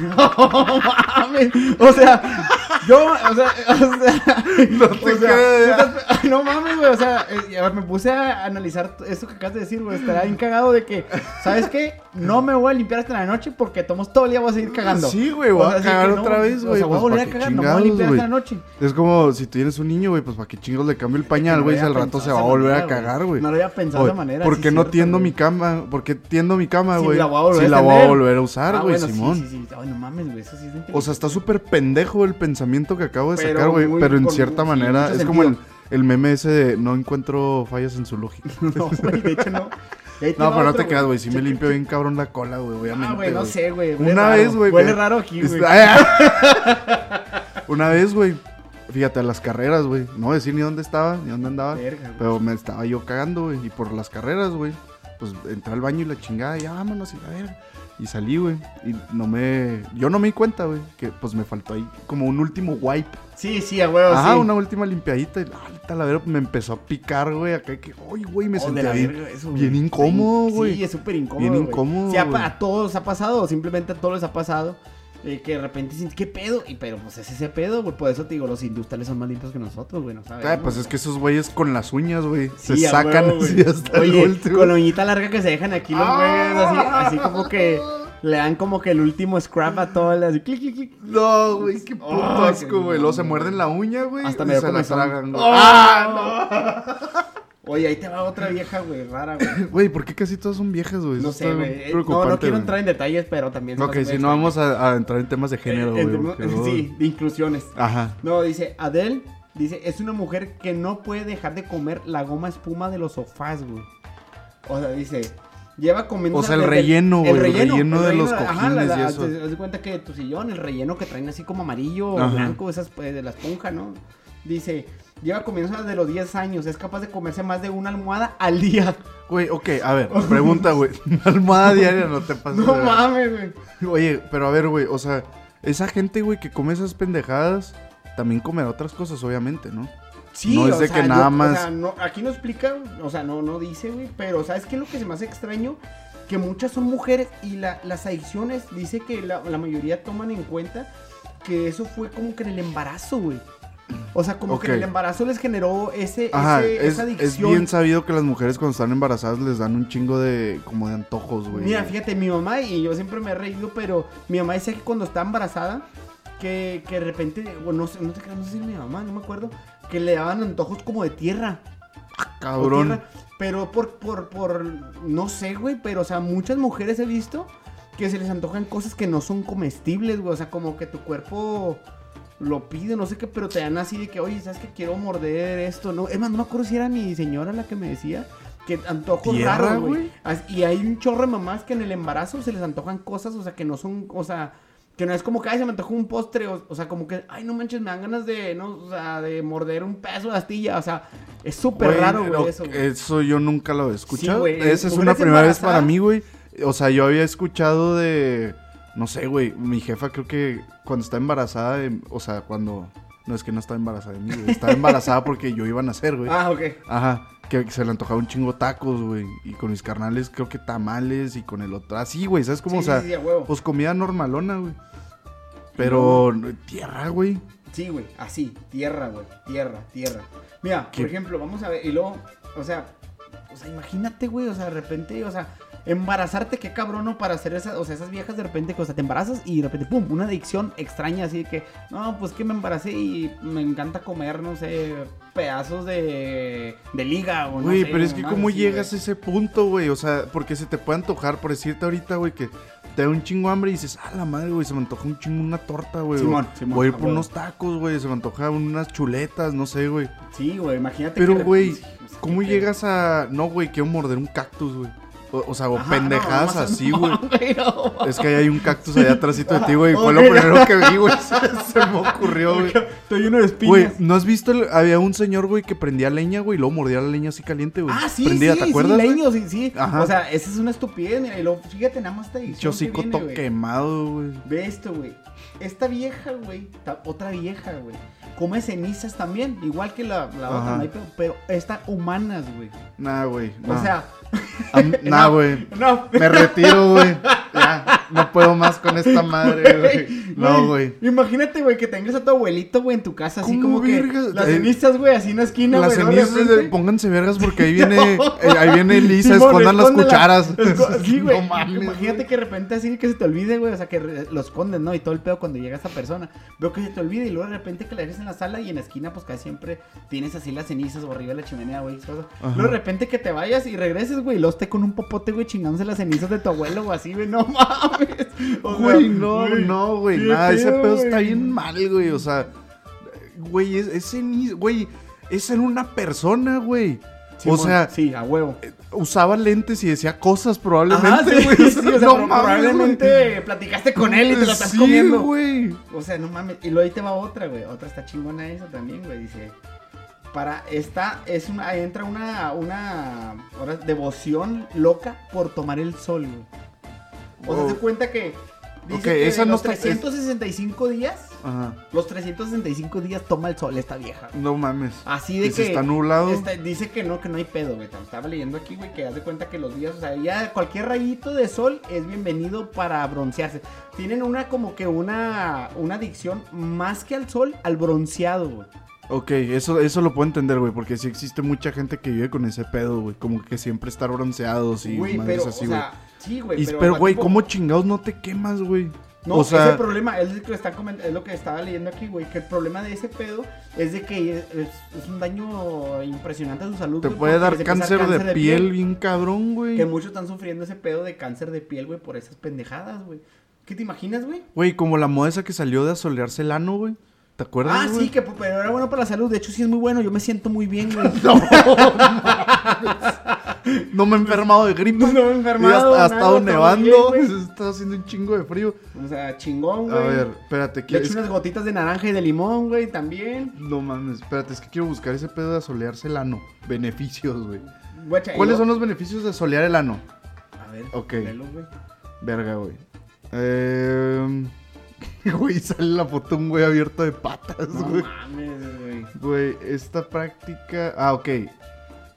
Speaker 1: no mames. O sea, yo, o sea, o sea,
Speaker 2: No te
Speaker 1: o sea, estás- no mames, güey, o sea, eh, a ver, me puse a analizar esto que acabas de decir, güey, estará bien cagado de que, ¿sabes qué? No me voy a limpiar hasta la noche porque tomos todo el día voy a seguir cagando.
Speaker 2: Sí, güey, voy
Speaker 1: O sea,
Speaker 2: a cagar
Speaker 1: que no,
Speaker 2: otra vez,
Speaker 1: O
Speaker 2: güey.
Speaker 1: sea, voy a
Speaker 2: pues,
Speaker 1: volver
Speaker 2: ¿pa'
Speaker 1: a cagar, no me voy a limpiar hasta la noche.
Speaker 2: Es como si tú tienes un niño, güey, pues para qué chingos le cambio el pañal,
Speaker 1: no
Speaker 2: güey,
Speaker 1: lo
Speaker 2: si al rato se va a volver a cagar,
Speaker 1: güey. No lo había pensado de esa manera,
Speaker 2: ¿Por qué no tiendo mi cama? ¿Por qué tiendo mi cama, güey? Si la voy a volver a usar,
Speaker 1: Ah,
Speaker 2: güey,
Speaker 1: bueno,
Speaker 2: Simón.
Speaker 1: Sí, sí, sí. Ay, no mames, güey, eso sí es
Speaker 2: O sea, está súper pendejo el pensamiento que acabo de
Speaker 1: Pero
Speaker 2: sacar, güey. Pero en cierta manera es como el, meme ese de no encuentro fallas en su lógica.
Speaker 1: No, güey, de hecho no.
Speaker 2: No, pero no te creas, güey. Sí me limpio bien cabrón la cola, güey, obviamente.
Speaker 1: Ah, güey, no sé, güey.
Speaker 2: Una
Speaker 1: raro.
Speaker 2: vez, güey.
Speaker 1: Huele raro aquí, güey.
Speaker 2: Una vez, güey. Fíjate, a las carreras, güey. No voy a decir ni dónde estaba, ni dónde andaba.
Speaker 1: Verga.
Speaker 2: Pero me estaba yo cagando, güey. Y por las carreras, güey. Pues entré al baño y la chingada, ya vámonos y la verga. Y salí, güey. Y no me. Yo no me di cuenta, güey. Que pues me faltó ahí como un último wipe.
Speaker 1: Sí, sí, a huevo,
Speaker 2: Ajá,
Speaker 1: sí.
Speaker 2: una última limpiadita. Y la la verga me empezó a picar, güey. Acá que, ay, güey, me
Speaker 1: Oh,
Speaker 2: sentí
Speaker 1: la
Speaker 2: ahí.
Speaker 1: verga, eso,
Speaker 2: bien incómodo, güey.
Speaker 1: Sí, es súper incómodo.
Speaker 2: Bien
Speaker 1: güey.
Speaker 2: incómodo,
Speaker 1: Sí, a, a todos ha pasado, simplemente a todos les ha pasado. Eh, que de repente dicen, ¿qué pedo? Y pero pues es ese pedo, güey. Por eso te digo, los industriales son más limpios que nosotros, güey. No sabes.
Speaker 2: Ah, pues es que esos güeyes con las uñas, güey.
Speaker 1: Sí,
Speaker 2: se sacan
Speaker 1: huevo,
Speaker 2: así
Speaker 1: güey.
Speaker 2: hasta el último.
Speaker 1: con la uñita larga que se dejan aquí los
Speaker 2: Ah.
Speaker 1: güeyes, así, así como que le dan como que el último scrap a todo, así clic, clic, clic.
Speaker 2: No, güey, qué puto
Speaker 1: Ay,
Speaker 2: asco, güey. Luego se muerden la uña, güey.
Speaker 1: Hasta me
Speaker 2: se la tragan, güey.
Speaker 1: ¡Ah, Oye, ahí te va otra vieja, güey, rara, güey.
Speaker 2: Güey, ¿por qué casi todas son viejas, güey?
Speaker 1: No
Speaker 2: Eso
Speaker 1: sé, güey. No, no quiero
Speaker 2: güey.
Speaker 1: entrar en detalles, pero también.
Speaker 2: Ok, si no vamos a, a entrar en temas de género,
Speaker 1: Eh,
Speaker 2: güey. porque luego-
Speaker 1: Sí, de inclusiones.
Speaker 2: Ajá.
Speaker 1: No, dice, Adele, dice, es una mujer que no puede dejar de comer la goma espuma de los sofás, güey. O sea, dice, lleva comiendo...
Speaker 2: O sea, el relleno, güey, el relleno de los cojines y eso.
Speaker 1: Haz de cuenta que tu sillón, el relleno que traen así como amarillo o
Speaker 2: Ajá.
Speaker 1: blanco, esas pues, de la esponja, ¿no? Dice, lleva comiendo desde los 10 años, es capaz de comerse más de una almohada al día.
Speaker 2: Güey, ok, a ver, pregunta, güey. Una almohada diaria no te pasa.
Speaker 1: No mames, güey.
Speaker 2: Oye, pero a ver, güey, o sea, esa gente, güey, que come esas pendejadas, también comerá otras cosas, obviamente, ¿no?
Speaker 1: Sí,
Speaker 2: No es
Speaker 1: o
Speaker 2: de
Speaker 1: sea,
Speaker 2: que nada
Speaker 1: yo-
Speaker 2: más-
Speaker 1: O sea, no, aquí no explica, o sea, no, no dice, güey. Pero, ¿sabes qué es lo que se me hace extraño? Que muchas son mujeres y la- las adicciones, dice que la, la mayoría toman en cuenta que eso fue como que en el embarazo, güey. O sea, como que el embarazo les generó ese,
Speaker 2: Ajá,
Speaker 1: ese-
Speaker 2: es,
Speaker 1: esa
Speaker 2: es
Speaker 1: adicción.
Speaker 2: bien sabido que las mujeres cuando están embarazadas les dan un chingo de, como de antojos, güey.
Speaker 1: Mira, fíjate, mi mamá, y yo siempre me he reído, pero mi mamá decía que cuando está embarazada, que, que de repente, bueno, no sé, no, te creas, no sé si mi mamá, no me acuerdo, que le daban antojos como de tierra. o
Speaker 2: Cabrón.
Speaker 1: tierra, pero por, por, por, no sé, güey, pero, o sea, muchas mujeres he visto que se les antojan cosas que no son comestibles, güey, o sea, como que tu cuerpo lo pide, no sé qué, pero te dan así de que, oye, ¿sabes que quiero morder esto? No, es más, no me acuerdo si era mi señora la que me decía que antojos
Speaker 2: ¿Tierra,
Speaker 1: raros,
Speaker 2: güey?
Speaker 1: Y hay un chorro de mamás que en el embarazo se les antojan cosas, o sea, que no son, o sea, que no es como que, ay, se me antojó un postre, o, o sea, como que, ay, no manches, me dan ganas de, no, o sea, de morder un pedazo de astilla, o sea, es súper raro, güey,
Speaker 2: no,
Speaker 1: eso,
Speaker 2: eso yo nunca lo he escuchado.
Speaker 1: güey,
Speaker 2: Esa es una primera vez para mí, güey. O sea, yo había escuchado de. No sé, güey. Mi jefa creo que cuando está embarazada, de- o sea, cuando. No es que no estaba embarazada de mí, güey. Estaba embarazada porque yo iba a nacer, güey.
Speaker 1: Ah, ok.
Speaker 2: Ajá. que se le antojaba un chingo tacos, güey. Y con mis carnales creo que tamales y con el otro. Así, güey, ¿sabes cómo?
Speaker 1: Sí,
Speaker 2: o sea,
Speaker 1: sí, sí,
Speaker 2: pues comida normalona, güey. Pero tierra, güey.
Speaker 1: Sí, güey, así, tierra, güey, tierra, tierra. Mira,
Speaker 2: ¿Qué?
Speaker 1: por ejemplo, vamos a ver, y luego, o sea, o sea, imagínate, güey, o sea, de repente, o sea, embarazarte, qué cabrón, ¿no? Para hacer esas, o sea, esas viejas de repente, o sea, te embarazas y de repente, pum, una adicción extraña, así de que, no, pues que me embaracé y me encanta comer, no sé, pedazos de, de liga o no
Speaker 2: Güey,
Speaker 1: sé,
Speaker 2: pero es que cómo
Speaker 1: así,
Speaker 2: llegas a ese punto, güey. O sea, porque se te puede antojar, por decirte ahorita, güey, que te da un chingo hambre y dices, ah, la madre, güey, se me antoja un chingo una torta, güey.
Speaker 1: Simón, Simón,
Speaker 2: Voy a ir por unos tacos, güey, se me antoja unas chuletas, no sé, güey.
Speaker 1: Sí, güey, imagínate
Speaker 2: Pero,
Speaker 1: que
Speaker 2: güey, ¿cómo llegas a. No, güey, quiero morder un cactus, güey. O, o sea, o
Speaker 1: Ajá,
Speaker 2: pendejadas
Speaker 1: no,
Speaker 2: así, güey.
Speaker 1: no.
Speaker 2: Es que ahí hay un cactus allá atrásito de ti, güey. y Fue lo primero que vi, güey. Se, se me ocurrió, güey.
Speaker 1: Estoy lleno de espinas.
Speaker 2: Güey, ¿no has visto? el- había un señor, güey, que prendía leña, güey, y luego mordía la leña así caliente, güey.
Speaker 1: Ah, sí,
Speaker 2: Prendida,
Speaker 1: sí,
Speaker 2: ¿te acuerdas?
Speaker 1: sí, leño, sí, sí.
Speaker 2: Ajá.
Speaker 1: O sea, esa es una estupidez, mira, y luego, fíjate nada más edición que
Speaker 2: Chocico
Speaker 1: viene, güey.
Speaker 2: quemado, güey.
Speaker 1: Ve esto, güey. Esta vieja, güey, otra vieja, güey, come cenizas también, igual que la, la otra, pedo, pero esta humanas, güey.
Speaker 2: Nah, güey.
Speaker 1: O sea,
Speaker 2: nah,
Speaker 1: no,
Speaker 2: güey.
Speaker 1: no.
Speaker 2: Me retiro, güey. Ya, no puedo más con esta madre, güey. No, güey.
Speaker 1: Imagínate, güey, que tengas a tu abuelito, güey, en tu casa, así
Speaker 2: ¿Cómo
Speaker 1: como que las
Speaker 2: Eh,
Speaker 1: cenizas, güey, así en la esquina,
Speaker 2: Las
Speaker 1: güey. De
Speaker 2: cenizas, de-
Speaker 1: repente-
Speaker 2: pónganse vergas porque ahí viene, eh, ahí viene Lisa,
Speaker 1: Simón,
Speaker 2: escondan las cucharas.
Speaker 1: Esco- Sí, güey.
Speaker 2: No mames,
Speaker 1: Imagínate que de repente así que se te olvide, güey. O sea, que lo escondes, ¿no? Y todo el pedo cuando llega esa persona. Veo que se te olvide y luego de repente que la dejes en la sala y en la esquina, pues casi siempre tienes así las cenizas o arriba de la chimenea, güey. Luego de repente que te vayas y regreses, güey. Y luego esté con un popote, güey, chingándose las cenizas de tu abuelo o así, güey. No mames. O sea,
Speaker 2: Güey, no,
Speaker 1: güey,
Speaker 2: no, güey, nada, ese
Speaker 1: pedo, güey.
Speaker 2: está bien mal, güey, o sea, güey, es, ese ni, güey, es en una persona, güey. o sea,
Speaker 1: Sí, a huevo.
Speaker 2: usaba lentes y decía cosas probablemente,
Speaker 1: sí,
Speaker 2: güey.
Speaker 1: sí, o sea,
Speaker 2: no mames,
Speaker 1: probablemente platicaste con él y te lo estás
Speaker 2: Sí,
Speaker 1: comiendo.
Speaker 2: güey.
Speaker 1: O sea, no mames. Y luego ahí te va otra, güey. Otra está chingona esa también, güey. Dice. Para esta es una. ahí Entra una. Una. Ahora, devoción loca por tomar el sol, güey. O sea, se cuenta que. Dice
Speaker 2: Ok,
Speaker 1: que
Speaker 2: esa
Speaker 1: de
Speaker 2: no
Speaker 1: los
Speaker 2: está- es-
Speaker 1: 365 días.
Speaker 2: Ajá,
Speaker 1: Los 365 días toma el sol esta vieja. güey.
Speaker 2: no mames.
Speaker 1: Así de
Speaker 2: Que está nublado.
Speaker 1: está- dice que no, que no hay pedo, güey. Estaba leyendo aquí, güey, que haz de cuenta que los días, o sea, ya cualquier rayito de sol es bienvenido para broncearse. Tienen una como que una, una adicción más que al sol, al bronceado, güey.
Speaker 2: Ok, eso, eso lo puedo entender, güey, porque sí existe mucha gente que vive con ese pedo, güey, como que siempre estar bronceados y
Speaker 1: Güey, pero,
Speaker 2: así,
Speaker 1: o
Speaker 2: güey.
Speaker 1: Sí, güey.
Speaker 2: Pero, güey,
Speaker 1: tipo-
Speaker 2: ¿cómo chingados no te quemas, güey?
Speaker 1: No,
Speaker 2: o sea,
Speaker 1: ese problema es, lo que es lo que estaba leyendo aquí, güey. Que el problema de ese pedo es de que es, un daño impresionante a su salud.
Speaker 2: te
Speaker 1: güey,
Speaker 2: puede dar
Speaker 1: a
Speaker 2: cáncer,
Speaker 1: dar
Speaker 2: de, piel, bien cabrón, güey.
Speaker 1: Que muchos están sufriendo ese pedo de cáncer de piel, güey, por esas pendejadas, güey. ¿Qué te imaginas, güey?
Speaker 2: Güey, como la moda esa que salió de asolearse el ano, güey. ¿Te acuerdas,
Speaker 1: Ah,
Speaker 2: güey?
Speaker 1: sí, que pero era bueno para la salud. De hecho, sí es muy bueno. Yo me siento muy bien, güey.
Speaker 2: No me he enfermado de gripe.
Speaker 1: No me he enfermado,
Speaker 2: ha, ha
Speaker 1: nada,
Speaker 2: estado nevando. está haciendo un chingo de frío.
Speaker 1: O sea, chingón,
Speaker 2: A
Speaker 1: güey.
Speaker 2: ver, espérate.
Speaker 1: Le
Speaker 2: ¿qué
Speaker 1: echo unas gotitas de naranja y de limón, güey, también.
Speaker 2: No mames, espérate, es que quiero buscar ese pedo de asolearse el ano. Beneficios, güey. ¿Cuáles son los beneficios de solear el ano?
Speaker 1: A ver,
Speaker 2: Ok.
Speaker 1: güey.
Speaker 2: Verga, güey. Eh... Güey, sale la foto de un güey abierto de patas,
Speaker 1: No
Speaker 2: güey.
Speaker 1: mames, güey.
Speaker 2: Güey, esta práctica... Ah, ok.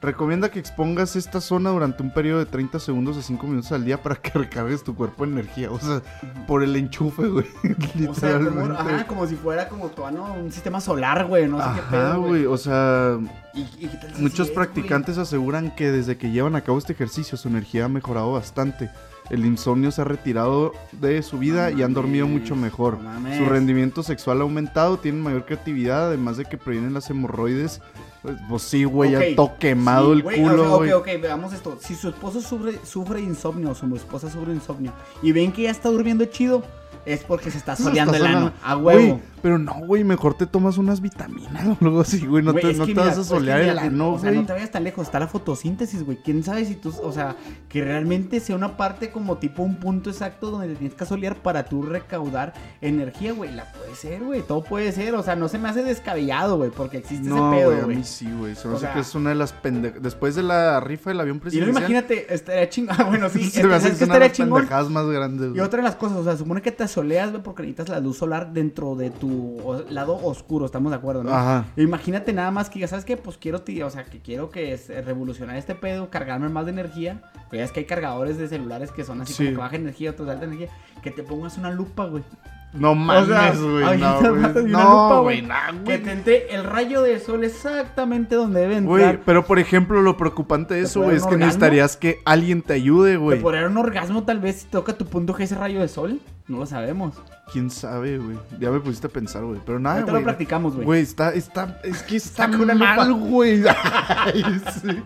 Speaker 2: Recomienda que expongas esta zona durante un periodo de 30 segundos a 5 minutos al día para que recargues tu cuerpo de energía. O sea, por el enchufe, güey.
Speaker 1: O sea, como,
Speaker 2: Literalmente.
Speaker 1: ajá, como si fuera como tu ano, un sistema solar, güey. No sé qué pedo,
Speaker 2: güey. O sea,
Speaker 1: ¿Y,
Speaker 2: muchos
Speaker 1: es,
Speaker 2: practicantes aseguran que desde que llevan a cabo este ejercicio su energía ha mejorado bastante. El insomnio se ha retirado de su vida
Speaker 1: No
Speaker 2: y han dormido
Speaker 1: mames,
Speaker 2: mucho mejor.
Speaker 1: no.
Speaker 2: Su rendimiento sexual ha aumentado, tienen mayor creatividad, además de que previenen las hemorroides. Pues, pues sí, güey,
Speaker 1: Ok,
Speaker 2: ya todo quemado
Speaker 1: sí,
Speaker 2: el
Speaker 1: güey,
Speaker 2: culo,
Speaker 1: o sea, ok, ok, veamos esto. Si su esposo sufre, sufre insomnio o su esposa sufre insomnio y ven que ya está durmiendo chido, es porque se está soleando
Speaker 2: está
Speaker 1: el ano. A
Speaker 2: Güey,
Speaker 1: huevo.
Speaker 2: pero no, güey, mejor te tomas unas vitaminas o algo así, güey. No
Speaker 1: Güey,
Speaker 2: te, no te
Speaker 1: mira,
Speaker 2: vas a solear el ano,
Speaker 1: O sea,
Speaker 2: güey.
Speaker 1: no te vayas tan lejos. Está la fotosíntesis, güey. ¿Quién sabe si tú, o sea, que realmente sea una parte como tipo un punto exacto donde te tienes que solear para tú recaudar energía, güey? La puede ser, güey. Todo puede ser. O sea, no se me hace descabellado, güey, porque existe
Speaker 2: No,
Speaker 1: ese
Speaker 2: güey,
Speaker 1: pedo,
Speaker 2: a
Speaker 1: güey.
Speaker 2: mí sí, güey. Se me hace
Speaker 1: sea-
Speaker 2: que es una de las pendejas. Después de la rifa del avión
Speaker 1: Y no
Speaker 2: presidencial.
Speaker 1: imagínate, estaría chingón. Ah, bueno, sí,
Speaker 2: se me hace
Speaker 1: es
Speaker 2: que
Speaker 1: que
Speaker 2: es una de
Speaker 1: estaría
Speaker 2: las
Speaker 1: chingón.
Speaker 2: pendejadas más grandes,
Speaker 1: Y
Speaker 2: güey.
Speaker 1: otra de las cosas, o sea, supone que te soleas, güey, porque necesitas la luz solar dentro de tu lado oscuro, estamos de acuerdo, ¿no?
Speaker 2: Ajá.
Speaker 1: Imagínate nada más que digas, ¿sabes qué? Pues quiero, ti- o sea, que quiero que es, eh, revolucionar este pedo, cargarme más de energía. Pues ya es que hay cargadores de celulares que son así
Speaker 2: Sí.
Speaker 1: como que baja energía, otros de alta energía. Que te pongas una lupa, güey.
Speaker 2: No
Speaker 1: sea,
Speaker 2: mames, güey.
Speaker 1: ahorita
Speaker 2: no,
Speaker 1: vas a
Speaker 2: güey.
Speaker 1: una
Speaker 2: No, güey.
Speaker 1: güey.
Speaker 2: nah,
Speaker 1: Que
Speaker 2: güey.
Speaker 1: te entre el rayo de sol exactamente donde debe
Speaker 2: Güey,
Speaker 1: entrar.
Speaker 2: pero por ejemplo, lo preocupante de
Speaker 1: ¿Te
Speaker 2: eso, güey, es que
Speaker 1: orgasmo?
Speaker 2: necesitarías que alguien te ayude,
Speaker 1: ¿Te
Speaker 2: güey.
Speaker 1: podría dar un orgasmo tal vez si toca tu punto G ese rayo de sol? No lo sabemos.
Speaker 2: ¿Quién sabe, güey? Ya me pusiste a pensar, güey. Pero nada, güey.
Speaker 1: lo practicamos, güey.
Speaker 2: Güey, está, está, es que está mal, güey. Ay, sí.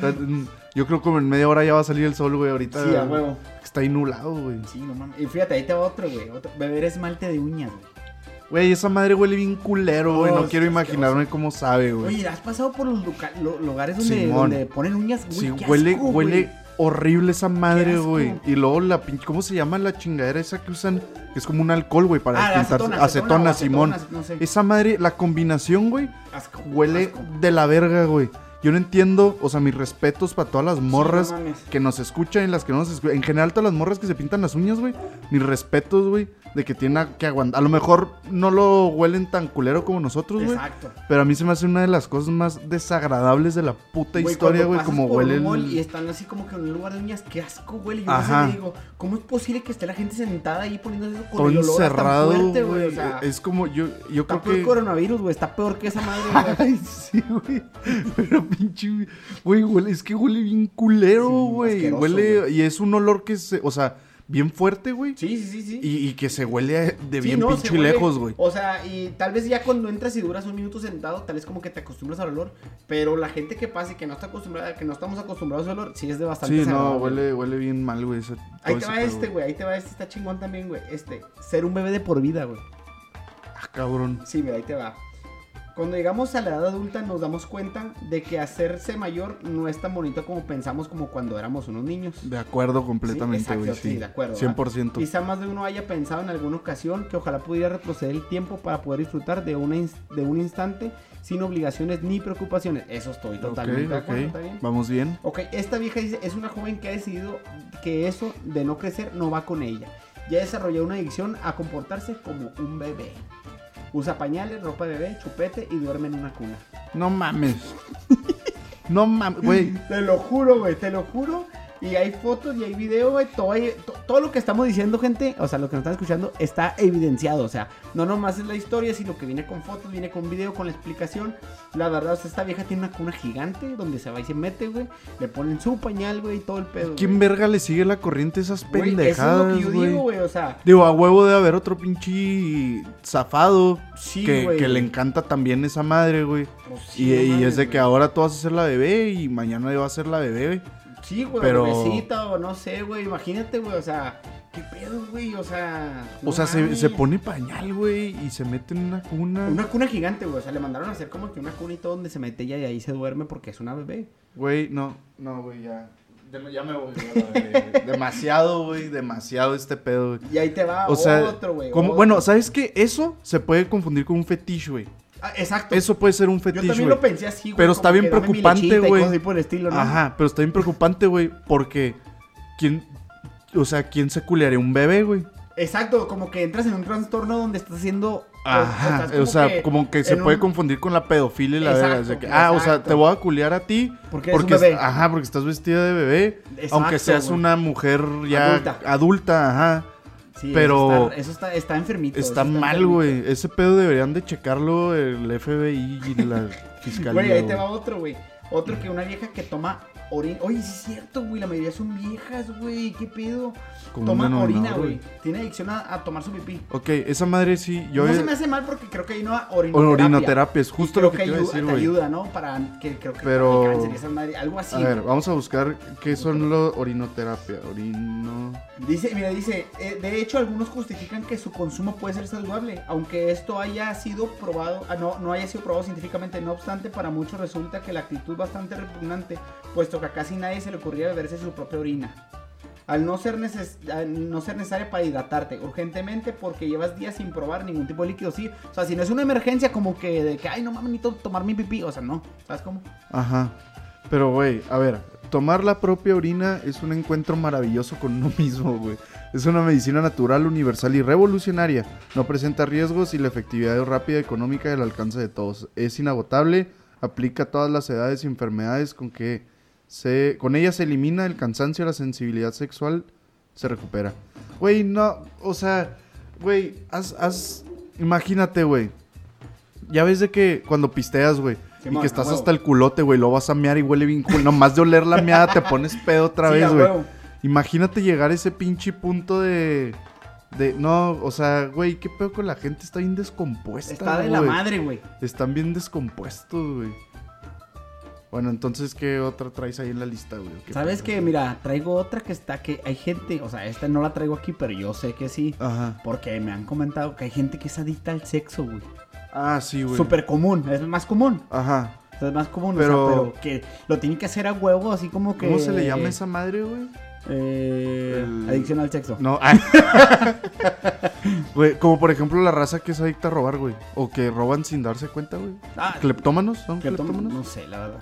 Speaker 2: Yo creo que como en media hora ya va a salir el sol, güey. Ahorita
Speaker 1: Sí, a huevo.
Speaker 2: está inulado, güey.
Speaker 1: Sí, no mames. Y fíjate, ahí te va otro, güey. Otro. Beber esmalte de uñas, güey.
Speaker 2: Güey, esa madre huele bien culero, güey.
Speaker 1: Oh,
Speaker 2: No quiero imaginarme cómo sabe, güey.
Speaker 1: Oye, ¿has pasado por los lo- lugares donde, ponen uñas? Güey,
Speaker 2: Sí,
Speaker 1: qué
Speaker 2: huele,
Speaker 1: asco,
Speaker 2: huele horrible esa madre, güey. Y luego la pinche, ¿cómo se llama la chingadera esa que usan? Que es como un alcohol, güey, para
Speaker 1: Ah, la
Speaker 2: pintarse.
Speaker 1: acetona, acetona
Speaker 2: Simón.
Speaker 1: acetona, no sé.
Speaker 2: Esa madre, la combinación, güey, huele
Speaker 1: asco.
Speaker 2: de la verga, güey. Yo no entiendo, o sea, mis respetos para todas las morras
Speaker 1: no
Speaker 2: que nos escuchan y las que no nos escuchan. En general, todas las morras que se pintan las uñas, güey. Mis respetos, güey, de que tienen que aguantar. A lo mejor no lo huelen tan culero como nosotros, güey.
Speaker 1: Exacto.
Speaker 2: Pero a mí se me hace una de las cosas más desagradables de la puta
Speaker 1: Güey,
Speaker 2: historia, güey, como
Speaker 1: por
Speaker 2: huele
Speaker 1: un mall
Speaker 2: el...
Speaker 1: Y están así como que en un lugar de uñas, qué asco huele. Yo
Speaker 2: Ajá.
Speaker 1: veces digo, ¿cómo es posible que esté la gente sentada ahí poniendo eso con
Speaker 2: todo
Speaker 1: el olor tan
Speaker 2: encerrado,
Speaker 1: fuerte,
Speaker 2: güey.
Speaker 1: O sea,
Speaker 2: es como yo, yo
Speaker 1: está
Speaker 2: creo
Speaker 1: peor
Speaker 2: que...
Speaker 1: coronavirus, güey. Está peor que esa madre, güey.
Speaker 2: Ay, sí, güey. Pero pinche, güey, huele, es que huele bien culero, güey. huele,
Speaker 1: güey.
Speaker 2: y es un olor que se, o sea, bien fuerte, güey.
Speaker 1: Sí, sí, sí, sí.
Speaker 2: Y, y que se huele de
Speaker 1: Sí,
Speaker 2: bien
Speaker 1: no,
Speaker 2: pinche
Speaker 1: huele-
Speaker 2: lejos, güey.
Speaker 1: O sea, y tal vez ya cuando entras y duras un minuto sentado, tal vez como que te acostumbras al olor. Pero la gente que pasa y que no está acostumbrada, que no estamos acostumbrados al olor, sí es de bastante
Speaker 2: Sí, no, huele, huele bien mal, güey.
Speaker 1: Ahí te va este,
Speaker 2: güey.
Speaker 1: güey. Ahí te va este, está chingón también, güey. Este, ser un bebé de por vida, güey.
Speaker 2: Ah, cabrón.
Speaker 1: Sí, mira, ahí te va. Cuando llegamos a la edad adulta nos damos cuenta de que hacerse mayor no es tan bonito como pensamos como cuando éramos unos niños.
Speaker 2: De acuerdo completamente,
Speaker 1: exacto, sí,
Speaker 2: Sí,
Speaker 1: de acuerdo,
Speaker 2: 100%.
Speaker 1: Quizá más de uno haya pensado en alguna ocasión que ojalá pudiera retroceder el tiempo para poder disfrutar de, una de un instante sin obligaciones ni preocupaciones. Eso estoy totalmente de acuerdo,
Speaker 2: ok.
Speaker 1: ¿está bien?
Speaker 2: Vamos bien.
Speaker 1: Ok, esta vieja dice, es una joven que ha decidido que eso de no crecer no va con ella. Ya desarrolló una adicción a comportarse como un bebé. Usa pañales, ropa de bebé, chupete y duerme en una cuna.
Speaker 2: No mames. no mames, güey.
Speaker 1: Te lo juro, güey, te lo juro. Y hay fotos y hay video, güey. Todo, todo lo que estamos diciendo, gente, o sea, lo que nos están escuchando, está evidenciado. O sea, no nomás es la historia, sino que viene con fotos, viene con video, con la explicación. La verdad, o sea, esta vieja tiene una cuna gigante donde se va y se mete, güey. Le ponen su pañal, güey, y todo el pedo.
Speaker 2: ¿Quién
Speaker 1: güey.
Speaker 2: verga le sigue la corriente a esas
Speaker 1: Güey, Eso es
Speaker 2: pendejadas,
Speaker 1: lo que yo
Speaker 2: güey?
Speaker 1: digo, güey. O sea,
Speaker 2: Digo, a huevo de haber otro pinche zafado
Speaker 1: sí,
Speaker 2: que,
Speaker 1: güey.
Speaker 2: que le encanta también esa madre, güey.
Speaker 1: Pues
Speaker 2: y y es de que ahora tú vas a ser la bebé y mañana yo voy a ser la bebé, güey.
Speaker 1: Sí, güey,
Speaker 2: pero-
Speaker 1: o no sé, güey. Imagínate, güey. O sea, ¿qué pedo, güey? O sea.
Speaker 2: O sea, se, se pone pañal, güey, y se mete en una cuna.
Speaker 1: Una cuna gigante, güey. O sea, le mandaron a hacer como que una cuna y todo donde se mete ella y ahí se duerme porque es una bebé.
Speaker 2: Güey, no, no, güey, ya. Ya me- ya me voy, güey. Demasiado, güey, demasiado este pedo, güey.
Speaker 1: Y ahí te va
Speaker 2: O sea,
Speaker 1: otro, güey.
Speaker 2: como-
Speaker 1: otro.
Speaker 2: bueno, ¿sabes qué? Eso se puede confundir con un fetiche, güey.
Speaker 1: Ah, exacto.
Speaker 2: Eso puede ser un
Speaker 1: Yo
Speaker 2: fetiche,
Speaker 1: también
Speaker 2: güey.
Speaker 1: lo pensé así, güey.
Speaker 2: Pero está bien preocupante, güey. Ajá, pero está bien preocupante, güey, porque ¿quién, o sea, quién se culearía un bebé, güey?
Speaker 1: Exacto, como que entras en un trastorno donde estás haciendo.
Speaker 2: Ajá, o sea, como que se puede
Speaker 1: un-
Speaker 2: confundir con la pedofilia y la
Speaker 1: Exacto,
Speaker 2: verga. o sea, que, ah, o sea, te voy a culear a ti
Speaker 1: Porque eres un
Speaker 2: porque,
Speaker 1: bebé.
Speaker 2: ajá, porque estás vestida de bebé,
Speaker 1: Exacto,
Speaker 2: aunque seas una mujer ya
Speaker 1: Adulta.
Speaker 2: adulta, ajá.
Speaker 1: Sí,
Speaker 2: pero-
Speaker 1: Eso está, eso está, está enfermito. eso
Speaker 2: Está mal, güey. Ese pedo deberían de checarlo el FBI y la fiscalía.
Speaker 1: Güey, ahí te
Speaker 2: güey.
Speaker 1: va otro, güey. Otro que una vieja que toma orina. Oye, sí es cierto, güey. La mayoría son viejas, güey. ¿Qué pedo?
Speaker 2: Como
Speaker 1: Toma orina,
Speaker 2: güey.
Speaker 1: Tiene adicción a, a tomar su pipí.
Speaker 2: Ok, esa madre sí, yo...
Speaker 1: no
Speaker 2: he-
Speaker 1: se me hace mal porque creo que hay una orinoterapia.
Speaker 2: Orinoterapia, es justo lo que te iba a decir, güey.
Speaker 1: ayuda, ¿no? Para que creo que
Speaker 2: Pero-
Speaker 1: cáncer y esa madre, algo así.
Speaker 2: A ver, vamos a buscar qué son los orinoterapia. Orino...
Speaker 1: Dice, mira, dice, eh, de hecho algunos justifican que su consumo puede ser saludable, aunque esto haya sido probado, ah, no, no haya sido probado científicamente, no obstante, para muchos resulta que la actitud bastante repugnante, puesto que a casi nadie se le ocurría beberse su propia orina. Al no ser, neces no ser necesario para hidratarte urgentemente porque llevas días sin probar ningún tipo de líquido, sí. O sea, si no es una emergencia como que de que, ay, no mames, necesito tomar mi pipí, o sea, no, ¿sabes cómo?
Speaker 2: Ajá. Pero, güey, a ver, tomar la propia orina es un encuentro maravilloso con uno mismo, güey. Es una medicina natural, universal y revolucionaria. No presenta riesgos y la efectividad es rápida, económica y al alcance de todos. Es inagotable, aplica a todas las edades y enfermedades con que se... Con ella se elimina el cansancio, la sensibilidad sexual, se recupera. Güey, no, o sea, güey, haz, haz, imagínate, güey. Ya ves de que cuando pisteas, güey, y que estás
Speaker 1: huevo.
Speaker 2: hasta el culote, güey, lo vas a mear y huele bien cool. Nomás de oler la meada te pones pedo otra
Speaker 1: Sí,
Speaker 2: vez, güey. Imagínate llegar a ese pinche punto de. De, no, o sea, güey, qué pedo con la gente, está bien descompuesta.
Speaker 1: Está de la madre, güey.
Speaker 2: Están bien descompuestos, güey. Bueno, entonces, ¿qué otra traes ahí en la lista, güey? ¿Qué
Speaker 1: ¿Sabes qué? Mira, traigo otra que está que hay gente, o sea, esta no la traigo aquí, pero yo sé que sí.
Speaker 2: Ajá.
Speaker 1: Porque me han comentado que hay gente que es adicta al sexo, güey.
Speaker 2: Ah, sí, güey.
Speaker 1: Súper común, es más común.
Speaker 2: Ajá.
Speaker 1: O sea, es más común,
Speaker 2: Pero-
Speaker 1: o sea, pero que lo tiene que hacer a huevo, así como que...
Speaker 2: ¿Cómo se le llama esa madre, güey?
Speaker 1: Eh,
Speaker 2: El-
Speaker 1: Adicción al sexo.
Speaker 2: No. Güey, como por ejemplo la raza que es adicta a robar, güey. O que roban sin darse cuenta, güey.
Speaker 1: Ah,
Speaker 2: ¿Cleptómanos? ¿Son cleptómanos?
Speaker 1: No sé, la verdad.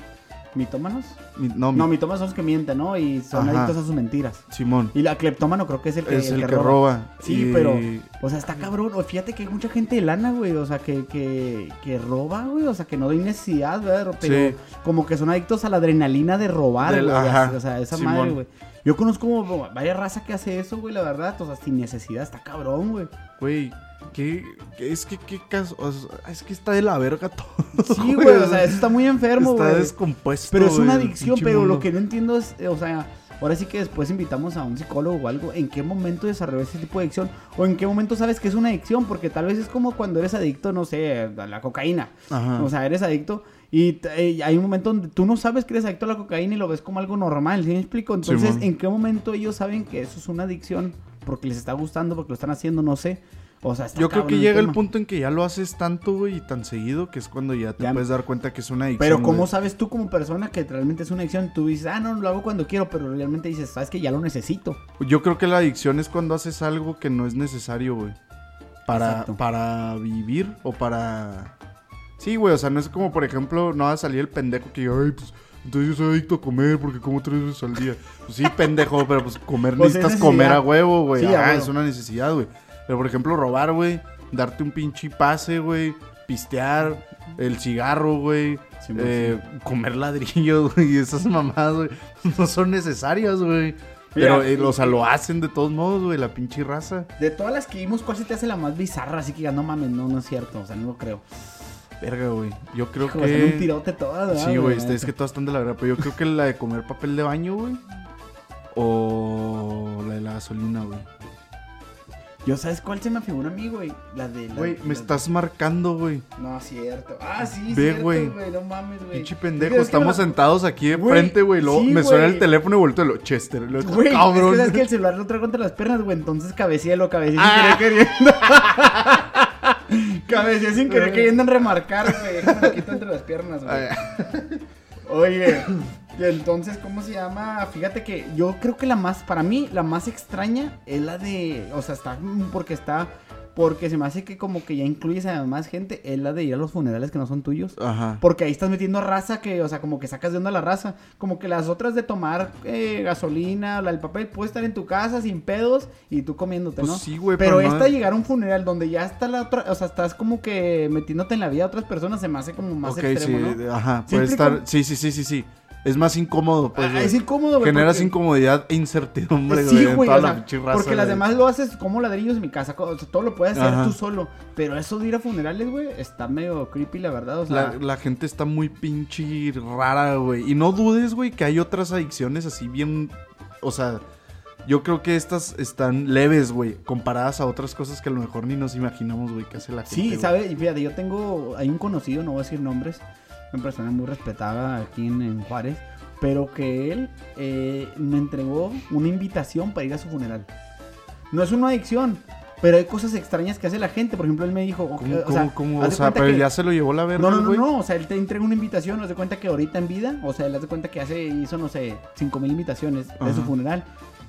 Speaker 1: ¿Mitómanos?
Speaker 2: Mi- no,
Speaker 1: No,
Speaker 2: mi-
Speaker 1: mitómanos son los que mienten, ¿no? Y son
Speaker 2: Ajá.
Speaker 1: adictos a sus mentiras.
Speaker 2: Simón.
Speaker 1: Y la cleptómano creo que es el que,
Speaker 2: es el, que, roba.
Speaker 1: Sí,
Speaker 2: Y-
Speaker 1: pero, o sea, está cabrón. O fíjate que hay mucha gente de lana, güey. O sea, que, que, que roba, güey. O sea, que no hay necesidad, ¿verdad? Pero
Speaker 2: Sí.
Speaker 1: como que son adictos a la adrenalina de robar,
Speaker 2: Del-
Speaker 1: güey.
Speaker 2: ajá,
Speaker 1: O sea, esa
Speaker 2: Simón.
Speaker 1: madre, güey. Yo conozco como varias raza que hace eso, güey, la verdad. O sea, sin necesidad. Está cabrón, güey.
Speaker 2: Güey, ¿qué, qué- es que qué caso? o sea, es que está de la verga todo.
Speaker 1: Sí, güey. O sea, eso está muy enfermo,
Speaker 2: Está
Speaker 1: güey.
Speaker 2: descompuesto.
Speaker 1: Pero es una adicción, pero lo que no entiendo es, eh, o sea, ahora sí que después invitamos a un psicólogo o algo, ¿en qué momento desarrolló ese tipo de adicción? O en qué momento sabes que es una adicción, porque tal vez es como cuando eres adicto, no sé, a la cocaína.
Speaker 2: Ajá.
Speaker 1: O sea, eres adicto y eh, hay un momento donde tú no sabes que eres adicto a la cocaína y lo ves como algo normal, ¿sí me explico? Entonces. ¿en qué momento ellos saben que eso es una adicción? Porque les está gustando, porque lo están haciendo, no sé. O sea, está
Speaker 2: Yo creo que llega el punto en que ya lo haces tanto, güey, y tan seguido que es cuando ya te
Speaker 1: Ya.
Speaker 2: puedes dar cuenta que es una adicción.
Speaker 1: Pero ¿cómo
Speaker 2: güey.
Speaker 1: sabes tú como persona que realmente es una adicción? Tú dices, ah, no, lo hago cuando quiero, pero realmente dices, sabes que ya lo necesito.
Speaker 2: Yo creo que la adicción es cuando haces algo que no es necesario, güey. Para,
Speaker 1: Exacto.
Speaker 2: para vivir o para... Sí, güey, o sea, no es como, por ejemplo, no va a salir el pendejo que, ay, pues, entonces yo soy adicto a comer porque como tres veces al día. Pues sí, pendejo, pero pues comer
Speaker 1: Pues es
Speaker 2: necesitas comer a huevo, güey.
Speaker 1: Sí,
Speaker 2: ah, es una necesidad, güey. Pero, por ejemplo, robar, güey, darte un pinche pase, güey, pistear, el cigarro, güey,
Speaker 1: Sí,
Speaker 2: eh, comer ladrillos, güey, y esas mamadas, güey, no son necesarias, güey. Pero, eh, o sea, lo hacen de todos modos, güey, la pinche raza.
Speaker 1: De todas las que vimos, ¿cuál se te hace la más bizarra? Así que ya no mames, no, no es cierto, o sea, no lo creo.
Speaker 2: Verga, güey. Yo creo
Speaker 1: Hijo, sale un
Speaker 2: que.
Speaker 1: tirote todas, ¿verdad,
Speaker 2: Sí, güey, este, es que todas están de la verdad. Pero yo creo que la de comer papel de baño, güey. O la de la gasolina, güey.
Speaker 1: Yo, ¿sabes cuál se me figura a mí, güey? La de... la-
Speaker 2: Güey,
Speaker 1: la-
Speaker 2: me estás marcando, güey.
Speaker 1: No, cierto. Ah, sí,
Speaker 2: Ve,
Speaker 1: cierto,
Speaker 2: güey.
Speaker 1: no mames, güey.
Speaker 2: Pinche
Speaker 1: Es
Speaker 2: pendejo.
Speaker 1: es
Speaker 2: Estamos
Speaker 1: la-
Speaker 2: sentados aquí de
Speaker 1: Güey,
Speaker 2: frente, güey. Luego
Speaker 1: sí,
Speaker 2: me suena
Speaker 1: güey.
Speaker 2: el teléfono y vuelto lo Chester. Lo,
Speaker 1: Güey,
Speaker 2: cabrón.
Speaker 1: es que sabes que el celular lo traigo entre las piernas, güey, entonces cabeceé lo
Speaker 2: Ah.
Speaker 1: sin querer queriendo. cabeceé sin querer queriendo remarcar, güey. Déjame quito entre las piernas, güey.
Speaker 2: Ay,
Speaker 1: Oye, y entonces, ¿cómo se llama? Fíjate que yo creo que la más, para mí, la más extraña es la de, o sea, está, mm, porque está, porque se me hace que como que ya incluyes a más gente, es la de ir a los funerales que no son tuyos.
Speaker 2: Ajá.
Speaker 1: Porque ahí estás metiendo raza que, o sea, como que sacas de onda la raza. Como que las otras de tomar eh, gasolina, la del papel, puede estar en tu casa sin pedos y tú comiéndote,
Speaker 2: Pues
Speaker 1: ¿no?
Speaker 2: sí, güey,
Speaker 1: pero,
Speaker 2: pero
Speaker 1: esta llegar a un funeral donde ya está la otra, o sea, estás como que metiéndote en la vida de otras personas, se me hace como más
Speaker 2: ok, sí.
Speaker 1: extremo, ¿no?
Speaker 2: Ajá.
Speaker 1: ¿Sí
Speaker 2: Puede estar. Sí, sí, sí, sí, sí. Es más incómodo, pues.
Speaker 1: Ah, es incómodo, güey.
Speaker 2: Generas
Speaker 1: porque-
Speaker 2: incomodidad e incertidumbre, güey.
Speaker 1: Sí, güey, o
Speaker 2: la
Speaker 1: sea, porque las demás lo haces como ladrillos en mi casa, o sea, todo lo puedes hacer
Speaker 2: Ajá.
Speaker 1: tú solo, pero eso de ir a funerales, güey, está medio creepy, la verdad, o
Speaker 2: La,
Speaker 1: sea,
Speaker 2: la gente está muy pinche rara, güey. Y no dudes, güey, que hay otras adicciones así bien. O sea, yo creo que estas están leves, güey, comparadas a otras cosas que a lo mejor ni nos imaginamos, güey, que hace la gente.
Speaker 1: Sí. ¿sabes? Y fíjate, yo tengo, hay un conocido, no voy a decir nombres, una persona muy respetada aquí en, en Juárez, pero que él eh, me entregó una invitación para ir a su funeral. No es una adicción, pero hay cosas extrañas que hace la gente. Por ejemplo, él me dijo, ok,
Speaker 2: ¿Cómo,
Speaker 1: o sea,
Speaker 2: cómo? O pero
Speaker 1: que-
Speaker 2: ya se lo llevó la verga,
Speaker 1: No, no, no, no, o sea, él te entrega una invitación, haz de cuenta que ahorita en vida, o sea, él haz de cuenta que hace, hizo, no sé, cinco mil invitaciones de su funeral.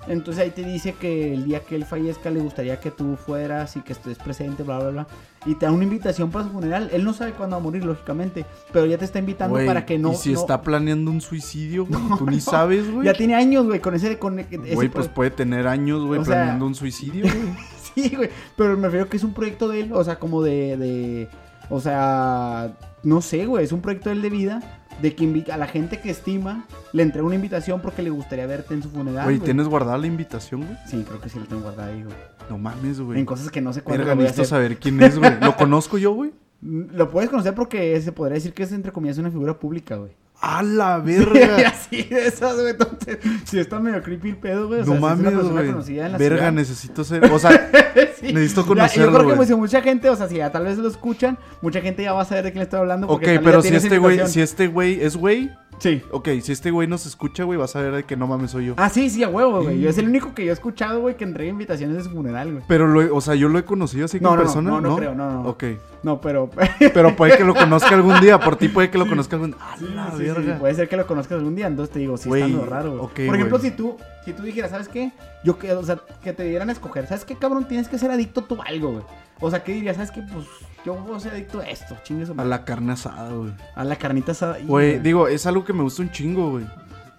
Speaker 1: Entonces ahí te dice que el día que él fallezca le gustaría que tú fueras y que estés presente, bla, bla, bla. Y te da una invitación para su funeral. Él no sabe cuándo va a morir, lógicamente. Pero ya te está invitando para que no.
Speaker 2: Y si
Speaker 1: no-
Speaker 2: está planeando un suicidio, güey, tú ni sabes, güey.
Speaker 1: Ya tiene años, güey, con ese.
Speaker 2: Güey, pues puede tener años, güey,
Speaker 1: sea-
Speaker 2: planeando un suicidio, güey.
Speaker 1: Sí, güey. Pero me refiero que es un proyecto de él, o sea, como de. de o sea, no sé, güey. Es un proyecto de él de vida. De que invita a la gente que estima, le entrega una invitación porque le gustaría verte en su funeral.
Speaker 2: Güey. ¿tienes guardada la invitación, güey?
Speaker 1: Sí, creo que sí la tengo guardada ahí, güey.
Speaker 2: No mames, güey.
Speaker 1: En cosas que no sé cuándo
Speaker 2: Verga, necesito saber quién es, güey. ¿Lo conozco yo, güey?
Speaker 1: Lo puedes conocer porque se podría decir que es, entre comillas, una figura pública, güey.
Speaker 2: ¡A la
Speaker 1: Y
Speaker 2: verga!
Speaker 1: así de esas, güey. Entonces, si está medio creepy el pedo, güey. O
Speaker 2: no
Speaker 1: sea, si es una
Speaker 2: mames,
Speaker 1: persona
Speaker 2: güey.
Speaker 1: conocida en la
Speaker 2: Verga,
Speaker 1: ciudad.
Speaker 2: necesito ser. O sea,
Speaker 1: Sí.
Speaker 2: necesito
Speaker 1: Ya,
Speaker 2: conocerlo,
Speaker 1: Yo creo que pues, si mucha gente, o sea, si ya tal vez lo escuchan, mucha gente ya va a saber de quién le estoy hablando.
Speaker 2: ok, pero si este güey, si este güey es güey,
Speaker 1: Sí.
Speaker 2: ok, si este güey nos escucha, güey, vas a ver de que no mames soy yo.
Speaker 1: Ah, sí, sí, a huevo, güey. Yo es el único que yo he escuchado, güey, que entrega invitaciones de su funeral, güey.
Speaker 2: Pero, lo o sea, yo lo he conocido así
Speaker 1: No,
Speaker 2: con
Speaker 1: no, no,
Speaker 2: persona,
Speaker 1: no, no creo, no, no.
Speaker 2: Ok.
Speaker 1: No, pero.
Speaker 2: Pero puede que lo conozca algún día, por ti puede que lo conozca algún ¡A la
Speaker 1: Sí, sí,
Speaker 2: verga!
Speaker 1: puede ser que lo conozcas algún día, entonces te digo, sí
Speaker 2: Güey,
Speaker 1: está medio raro, güey.
Speaker 2: ok,
Speaker 1: Por ejemplo, si tú, si tú dijeras, ¿sabes qué? Yo que, o sea, que te dieran a escoger, ¿sabes qué, cabrón? Tienes que ser adicto tú a algo, güey. O sea, ¿qué dirías? ¿Sabes qué? Pues yo voy a ser adicto a esto, chingue su
Speaker 2: A la carne asada, güey.
Speaker 1: A la carnita asada.
Speaker 2: Güey, digo, es algo que me gusta un chingo, güey.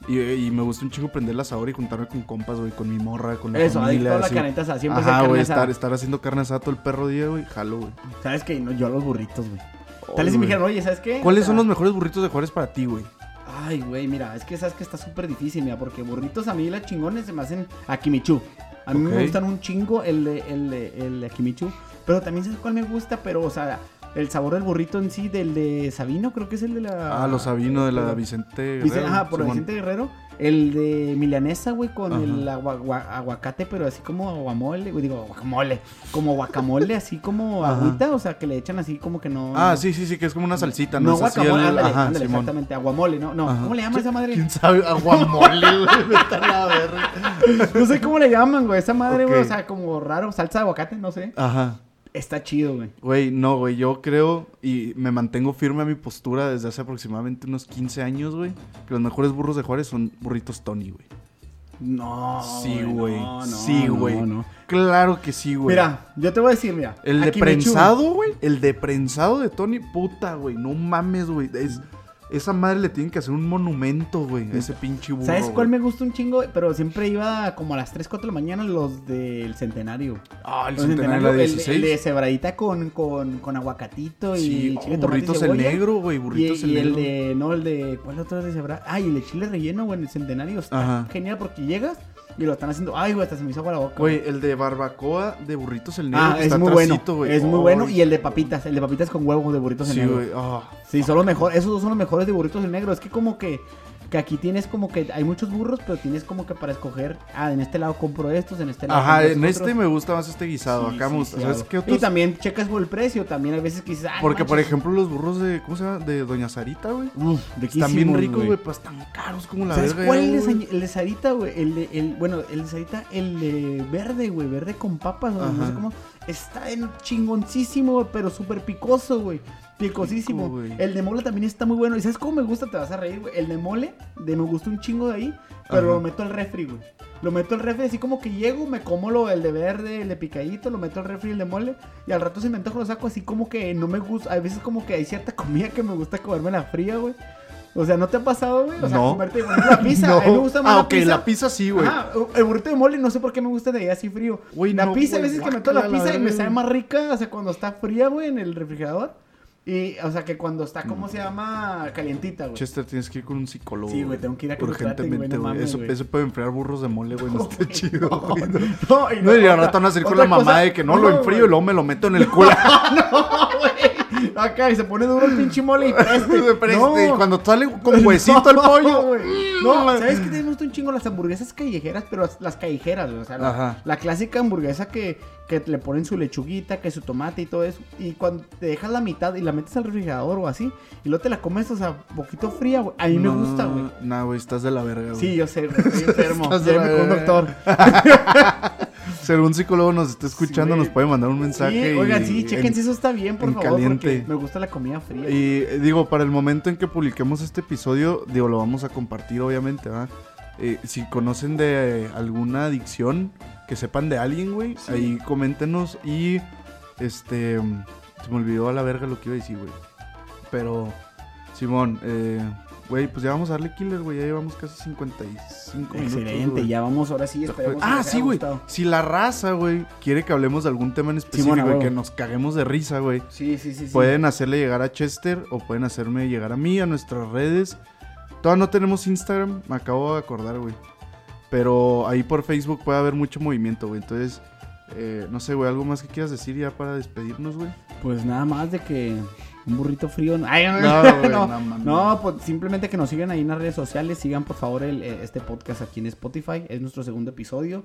Speaker 2: Y, y me gusta un chingo prender la asador y juntarme con compas, güey, con mi morra, con mi
Speaker 1: Eso,
Speaker 2: familia.
Speaker 1: a la
Speaker 2: así.
Speaker 1: carnita asada. Siempre
Speaker 2: Ajá, güey, estar, estar haciendo carne asada todo el perro día, güey. Jalo, güey.
Speaker 1: ¿Sabes qué? No, yo a los burritos, güey. Tal vez si me
Speaker 2: güey.
Speaker 1: dijeran, oye, ¿sabes qué?
Speaker 2: ¿Cuáles son
Speaker 1: sea,
Speaker 2: los mejores burritos de Juárez para ti, güey?
Speaker 1: Ay, güey, mira, es que sabes que está súper difícil, mira, porque burritos a mí las chingones se me hacen akimichu. A mí me gustan un chingo el de, el de, el de akimichu, pero también sabes cuál me gusta, pero, o sea, el sabor del burrito en sí, del de Sabino, creo que es el de la...
Speaker 2: Ah, los Sabino de la Vicente. Guerrero,
Speaker 1: ajá, por
Speaker 2: Simón.
Speaker 1: Vicente Guerrero. El de milanesa, güey, con
Speaker 2: Ajá.
Speaker 1: el agua- agua- aguacate, pero así como aguamole, güey, digo, guacamole, como guacamole, así como
Speaker 2: Ajá.
Speaker 1: agüita, o sea, que le echan así como que no...
Speaker 2: Ah, sí, sí, sí, que es como una salsita, ¿no?
Speaker 1: No,
Speaker 2: Es así
Speaker 1: guacamole,
Speaker 2: el-
Speaker 1: ándale,
Speaker 2: Ajá,
Speaker 1: ándale,
Speaker 2: Simón.
Speaker 1: exactamente, aguamole, ¿no? No,
Speaker 2: Ajá.
Speaker 1: ¿cómo le llama esa madre?
Speaker 2: ¿Quién sabe? Aguamole, güey. Vete a la verga.
Speaker 1: No sé cómo le llaman, güey, esa madre, güey,
Speaker 2: Ok.
Speaker 1: o sea, como raro, salsa de aguacate, no sé.
Speaker 2: Ajá.
Speaker 1: Está chido, güey.
Speaker 2: Güey, no, güey, yo creo y me mantengo firme a mi postura desde hace aproximadamente unos 15 años, güey, que los mejores burros de Juárez son burritos Tony, güey.
Speaker 1: No.
Speaker 2: Sí, güey.
Speaker 1: no, no,
Speaker 2: sí, güey.
Speaker 1: no.
Speaker 2: Claro que sí, güey.
Speaker 1: Mira, yo te voy a decir, mira.
Speaker 2: El de prensado, güey. El de prensado de Tony, puta, güey. No mames, güey. Es, esa madre le tienen que hacer un monumento, güey. A ese pinche burro.
Speaker 1: ¿Sabes cuál
Speaker 2: güey.
Speaker 1: me gusta un chingo? Pero siempre iba como a las 3, 4 de la mañana los del centenario.
Speaker 2: Ah, el
Speaker 1: Los
Speaker 2: centenario de la
Speaker 1: el-
Speaker 2: 16.
Speaker 1: El, de cebradita con, con, con aguacatito y
Speaker 2: Sí,
Speaker 1: chile,
Speaker 2: oh,
Speaker 1: y
Speaker 2: burritos el negro, güey.
Speaker 1: Y,
Speaker 2: Burritos
Speaker 1: y
Speaker 2: el
Speaker 1: el
Speaker 2: negro.
Speaker 1: de, no, el de, ¿cuál otro de cebra? Ah, y el de chile relleno, güey, en el centenario. Está
Speaker 2: Ajá.
Speaker 1: genial porque llegas y lo están haciendo. Ay, güey, hasta se me hizo agua la boca.
Speaker 2: Güey, el de barbacoa de burritos el negro.
Speaker 1: Ah,
Speaker 2: que
Speaker 1: es
Speaker 2: está
Speaker 1: muy bueno.
Speaker 2: atrasito, güey.
Speaker 1: Es muy bueno. Y el de papitas, el de papitas con huevo de burritos
Speaker 2: Sí,
Speaker 1: negro.
Speaker 2: güey. ah.
Speaker 1: Sí, son los mejores, esos dos son los mejores de burritos en negro. Es que como que, que aquí tienes como que hay muchos burros, pero tienes como que para escoger, ah, en este lado compro estos, en este lado
Speaker 2: Ajá,
Speaker 1: compro
Speaker 2: en
Speaker 1: estos
Speaker 2: este
Speaker 1: otros.
Speaker 2: me gusta más este guisado.
Speaker 1: Sí,
Speaker 2: Acá
Speaker 1: sí,
Speaker 2: me gusta.
Speaker 1: sí,
Speaker 2: ¿Sabes qué
Speaker 1: Y
Speaker 2: otros?
Speaker 1: también checas por el precio, también hay veces que dices, ah,
Speaker 2: Porque, por ejemplo, los burros de. ¿Cómo se llama? De Doña Sarita, güey.
Speaker 1: Uf,
Speaker 2: Están bien ricos, güey, pero están caros como la
Speaker 1: ¿Sabes
Speaker 2: verga.
Speaker 1: cuál es el de, el de Sarita, güey? El de, el, bueno, el de Sarita, el de verde, güey, verde con papas, no sé cómo. Está en chingoncísimo, pero súper picoso, güey. Picosísimo.
Speaker 2: Güey.
Speaker 1: el de mole también está muy bueno. ¿Y sabes cómo me gusta? Te vas a reír, güey. El de mole, de me gusta un chingo de ahí, pero
Speaker 2: Ajá.
Speaker 1: lo meto al refri, güey. Lo meto al refri, así como que llego, me como lo, el de verde, el de picadito, lo meto al refri, el de mole, y al rato se me antoja lo saco así como que no me gusta. A veces como que hay cierta comida que me gusta comerme la fría, güey. O sea, ¿no te ha pasado, güey? O sea,
Speaker 2: No.
Speaker 1: comerte la pizza. A mí me gusta más
Speaker 2: Ah,
Speaker 1: la
Speaker 2: ok,
Speaker 1: pizza.
Speaker 2: la pizza sí, güey.
Speaker 1: Ajá, el burrito de mole no sé por qué me gusta de ahí así frío.
Speaker 2: Güey,
Speaker 1: la
Speaker 2: no,
Speaker 1: pizza, a veces que meto la pizza y me
Speaker 2: güey.
Speaker 1: más rica, o sea, cuando está fría, güey, en el refrigerador. Y, o sea, que cuando está, ¿cómo se llama? Calientita, güey.
Speaker 2: Chester, tienes que ir con un psicólogo.
Speaker 1: Sí, güey, tengo que ir a que güey,
Speaker 2: Urgentemente,
Speaker 1: no
Speaker 2: güey. Eso, eso puede enfriar burros de mole, güey. No está
Speaker 1: Güey,
Speaker 2: chido,
Speaker 1: no,
Speaker 2: güey. No,
Speaker 1: No, y
Speaker 2: No, y al
Speaker 1: otra-
Speaker 2: rato van a salir con la mamá
Speaker 1: cosa-
Speaker 2: de que no, lo enfrío y luego me lo meto en el culo.
Speaker 1: No, güey. Acá y se pone duro el pinche mole y preste.
Speaker 2: Preste,
Speaker 1: No.
Speaker 2: y cuando sale con huesito el pollo.
Speaker 1: güey. No, ¿sabes qué? Te gusta un chingo las hamburguesas callejeras, pero las, las callejeras, güey. O sea, la, clásica hamburguesa que, que le ponen su lechuguita, que su tomate y todo eso. Y cuando te dejas la mitad y la metes al refrigerador o así, y luego te la comes, o sea, poquito fría, güey. A mí me gusta, güey.
Speaker 2: Nah, güey, estás de la verga, güey.
Speaker 1: Sí, yo sé, güey. Estoy enfermo.
Speaker 2: Estás de
Speaker 1: Llévame
Speaker 2: la
Speaker 1: con un doctor.
Speaker 2: Si algún psicólogo nos está escuchando, nos puede mandar un mensaje.
Speaker 1: Sí, oigan, sí, chequen
Speaker 2: en-
Speaker 1: si eso está bien, por
Speaker 2: en
Speaker 1: favor.
Speaker 2: caliente.
Speaker 1: Porque me gusta la comida fría.
Speaker 2: Y eh, digo, para el momento en que publiquemos este episodio, digo, lo vamos a compartir, obviamente, ¿verdad? Eh, si conocen de alguna adicción, que sepan de alguien, güey,
Speaker 1: Sí.
Speaker 2: ahí coméntenos y este se me olvidó a la verga lo que iba a decir, güey. Pero Simón, eh, güey, pues ya vamos a darle killer, güey, ya llevamos casi 55 minutos.
Speaker 1: Excelente, ya vamos ahora sí, esperemos que
Speaker 2: Ah,
Speaker 1: les
Speaker 2: sí, güey. Si la raza, güey, quiere que hablemos de algún tema en específico y que nos caguemos de risa, güey.
Speaker 1: Sí, sí, sí. sí.
Speaker 2: Pueden hacerle llegar a Chester o pueden hacerme llegar a mí, a nuestras redes. Todavía no tenemos Instagram, me acabo de acordar, güey. Pero ahí por Facebook puede haber mucho movimiento, güey. Entonces, eh, no sé, güey, algo más que quieras decir ya para despedirnos, güey.
Speaker 1: Pues nada más de que un burrito frío. no- Ay,
Speaker 2: No, güey,
Speaker 1: no,
Speaker 2: no
Speaker 1: no, pues simplemente que nos sigan ahí en las redes sociales. Sigan por favor el, eh, este podcast aquí en Spotify. Es nuestro segundo episodio.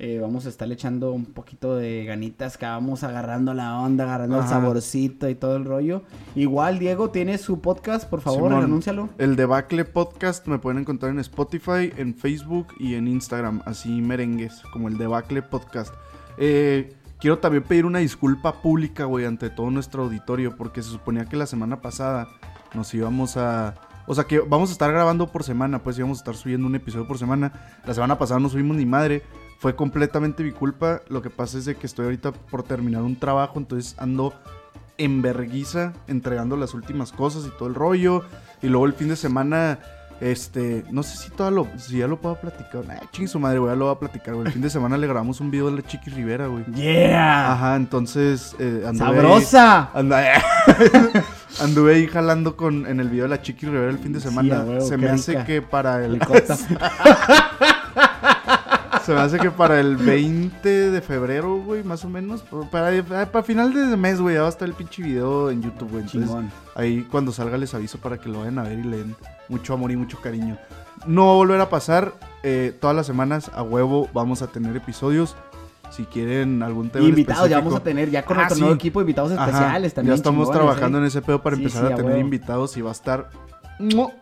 Speaker 1: Eh, vamos a estarle echando un poquito de ganitas que vamos agarrando la onda, agarrando el saborcito y todo el rollo. Igual, Diego, tiene su podcast, por favor,
Speaker 2: Simón.
Speaker 1: anúncialo.
Speaker 2: El Debacle Podcast me pueden encontrar en Spotify, en Facebook y en Instagram, así merengues, como el Debacle Podcast. Eh, quiero también pedir una disculpa pública, güey, ante todo nuestro auditorio, porque se suponía que la semana pasada nos íbamos a... O sea que vamos a estar grabando por semana, pues íbamos a estar subiendo un episodio por semana. La semana pasada no subimos ni madre. Fue completamente mi culpa. Lo que pasa es que estoy ahorita por terminar un trabajo, entonces ando en verguiza entregando las últimas cosas y todo el rollo. Y luego el fin de semana, este, no sé si todo lo, si ya lo puedo platicar. Nah, ching su madre, güey, ya lo voy a platicar, güey. El fin de semana le grabamos un video de la Chiqui Rivera, güey.
Speaker 1: ¡Yeah!
Speaker 2: Ajá, entonces eh, anduve
Speaker 1: ¡Sabrosa!
Speaker 2: anda- anduve ahí jalando con, en el video de la Chiqui Rivera el fin de semana. Se me hace que para el. se me hace que para el 20 de febrero, güey, más o menos. Para, para final de mes, güey, ya va a estar el pinche video en YouTube, güey. Entonces,
Speaker 1: Chingón.
Speaker 2: ahí cuando salga les aviso para que lo vayan a ver y le den mucho amor y mucho cariño. No va a volver a pasar. eh, todas las semanas a huevo vamos a tener episodios. Si quieren algún tema
Speaker 1: Invitados, ya vamos a tener, ya con
Speaker 2: Ah,
Speaker 1: nuestro
Speaker 2: sí.
Speaker 1: nuevo equipo, invitados
Speaker 2: Ajá,
Speaker 1: especiales también.
Speaker 2: Ya estamos trabajando
Speaker 1: ¿eh?
Speaker 2: en ese pedo para
Speaker 1: Sí,
Speaker 2: empezar
Speaker 1: sí,
Speaker 2: a
Speaker 1: a
Speaker 2: tener invitados y va a estar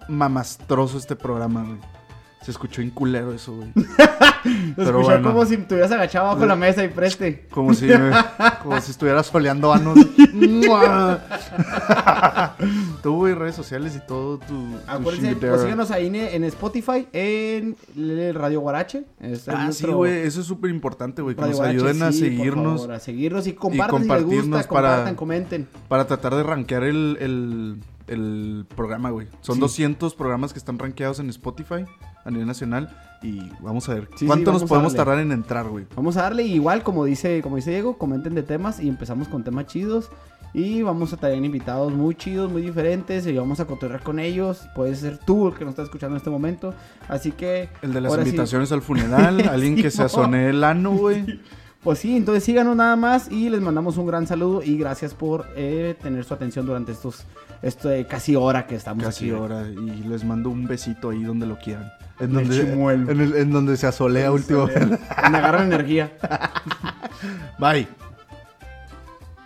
Speaker 2: mamastroso este programa, güey. Se escuchó en culero eso, güey. Pero
Speaker 1: escuchó
Speaker 2: bueno.
Speaker 1: como si te hubieras agachado bajo la mesa y preste.
Speaker 2: Como si, como si estuviera soleando anos. Tú, güey, redes sociales y todo tu,
Speaker 1: Acuérdense,
Speaker 2: chinguitera.
Speaker 1: pues síganos ahí en, Spotify, en Radio Guarache. Este
Speaker 2: Ah, sí, güey, eso es súper importante, güey. Que
Speaker 1: Radio
Speaker 2: nos
Speaker 1: Guarache,
Speaker 2: ayuden a
Speaker 1: sí, por
Speaker 2: seguirnos
Speaker 1: favor, a seguirnos y compartan si les
Speaker 2: compartirnos
Speaker 1: gusta,
Speaker 2: para-
Speaker 1: compartan, comenten.
Speaker 2: para tratar de rankear el, el, el programa, güey. Son
Speaker 1: Sí.
Speaker 2: 200 programas que están rankeados en Spotify a nivel nacional y vamos a ver
Speaker 1: Sí,
Speaker 2: cuánto nos podemos tardar en entrar, güey.
Speaker 1: Vamos a darle igual, como dice, como dice Diego, comenten de temas y empezamos con temas chidos. Y vamos a tener invitados muy chidos, muy diferentes. Y vamos a cotorrear con ellos. Puede ser tú el que nos está escuchando en este momento. Así que.
Speaker 2: El de las
Speaker 1: sí,
Speaker 2: invitaciones al funeral, alguien que se asone el ano, güey.
Speaker 1: Pues sí, entonces síganos nada más y les mandamos un gran saludo y gracias por eh, tener su atención durante estos esto de casi hora que estamos
Speaker 2: Casi
Speaker 1: aquí.
Speaker 2: hora. Y les mando un besito ahí donde lo quieran. En donde, en, el- en donde se asolea último.
Speaker 1: Me agarran energía.
Speaker 2: Bye.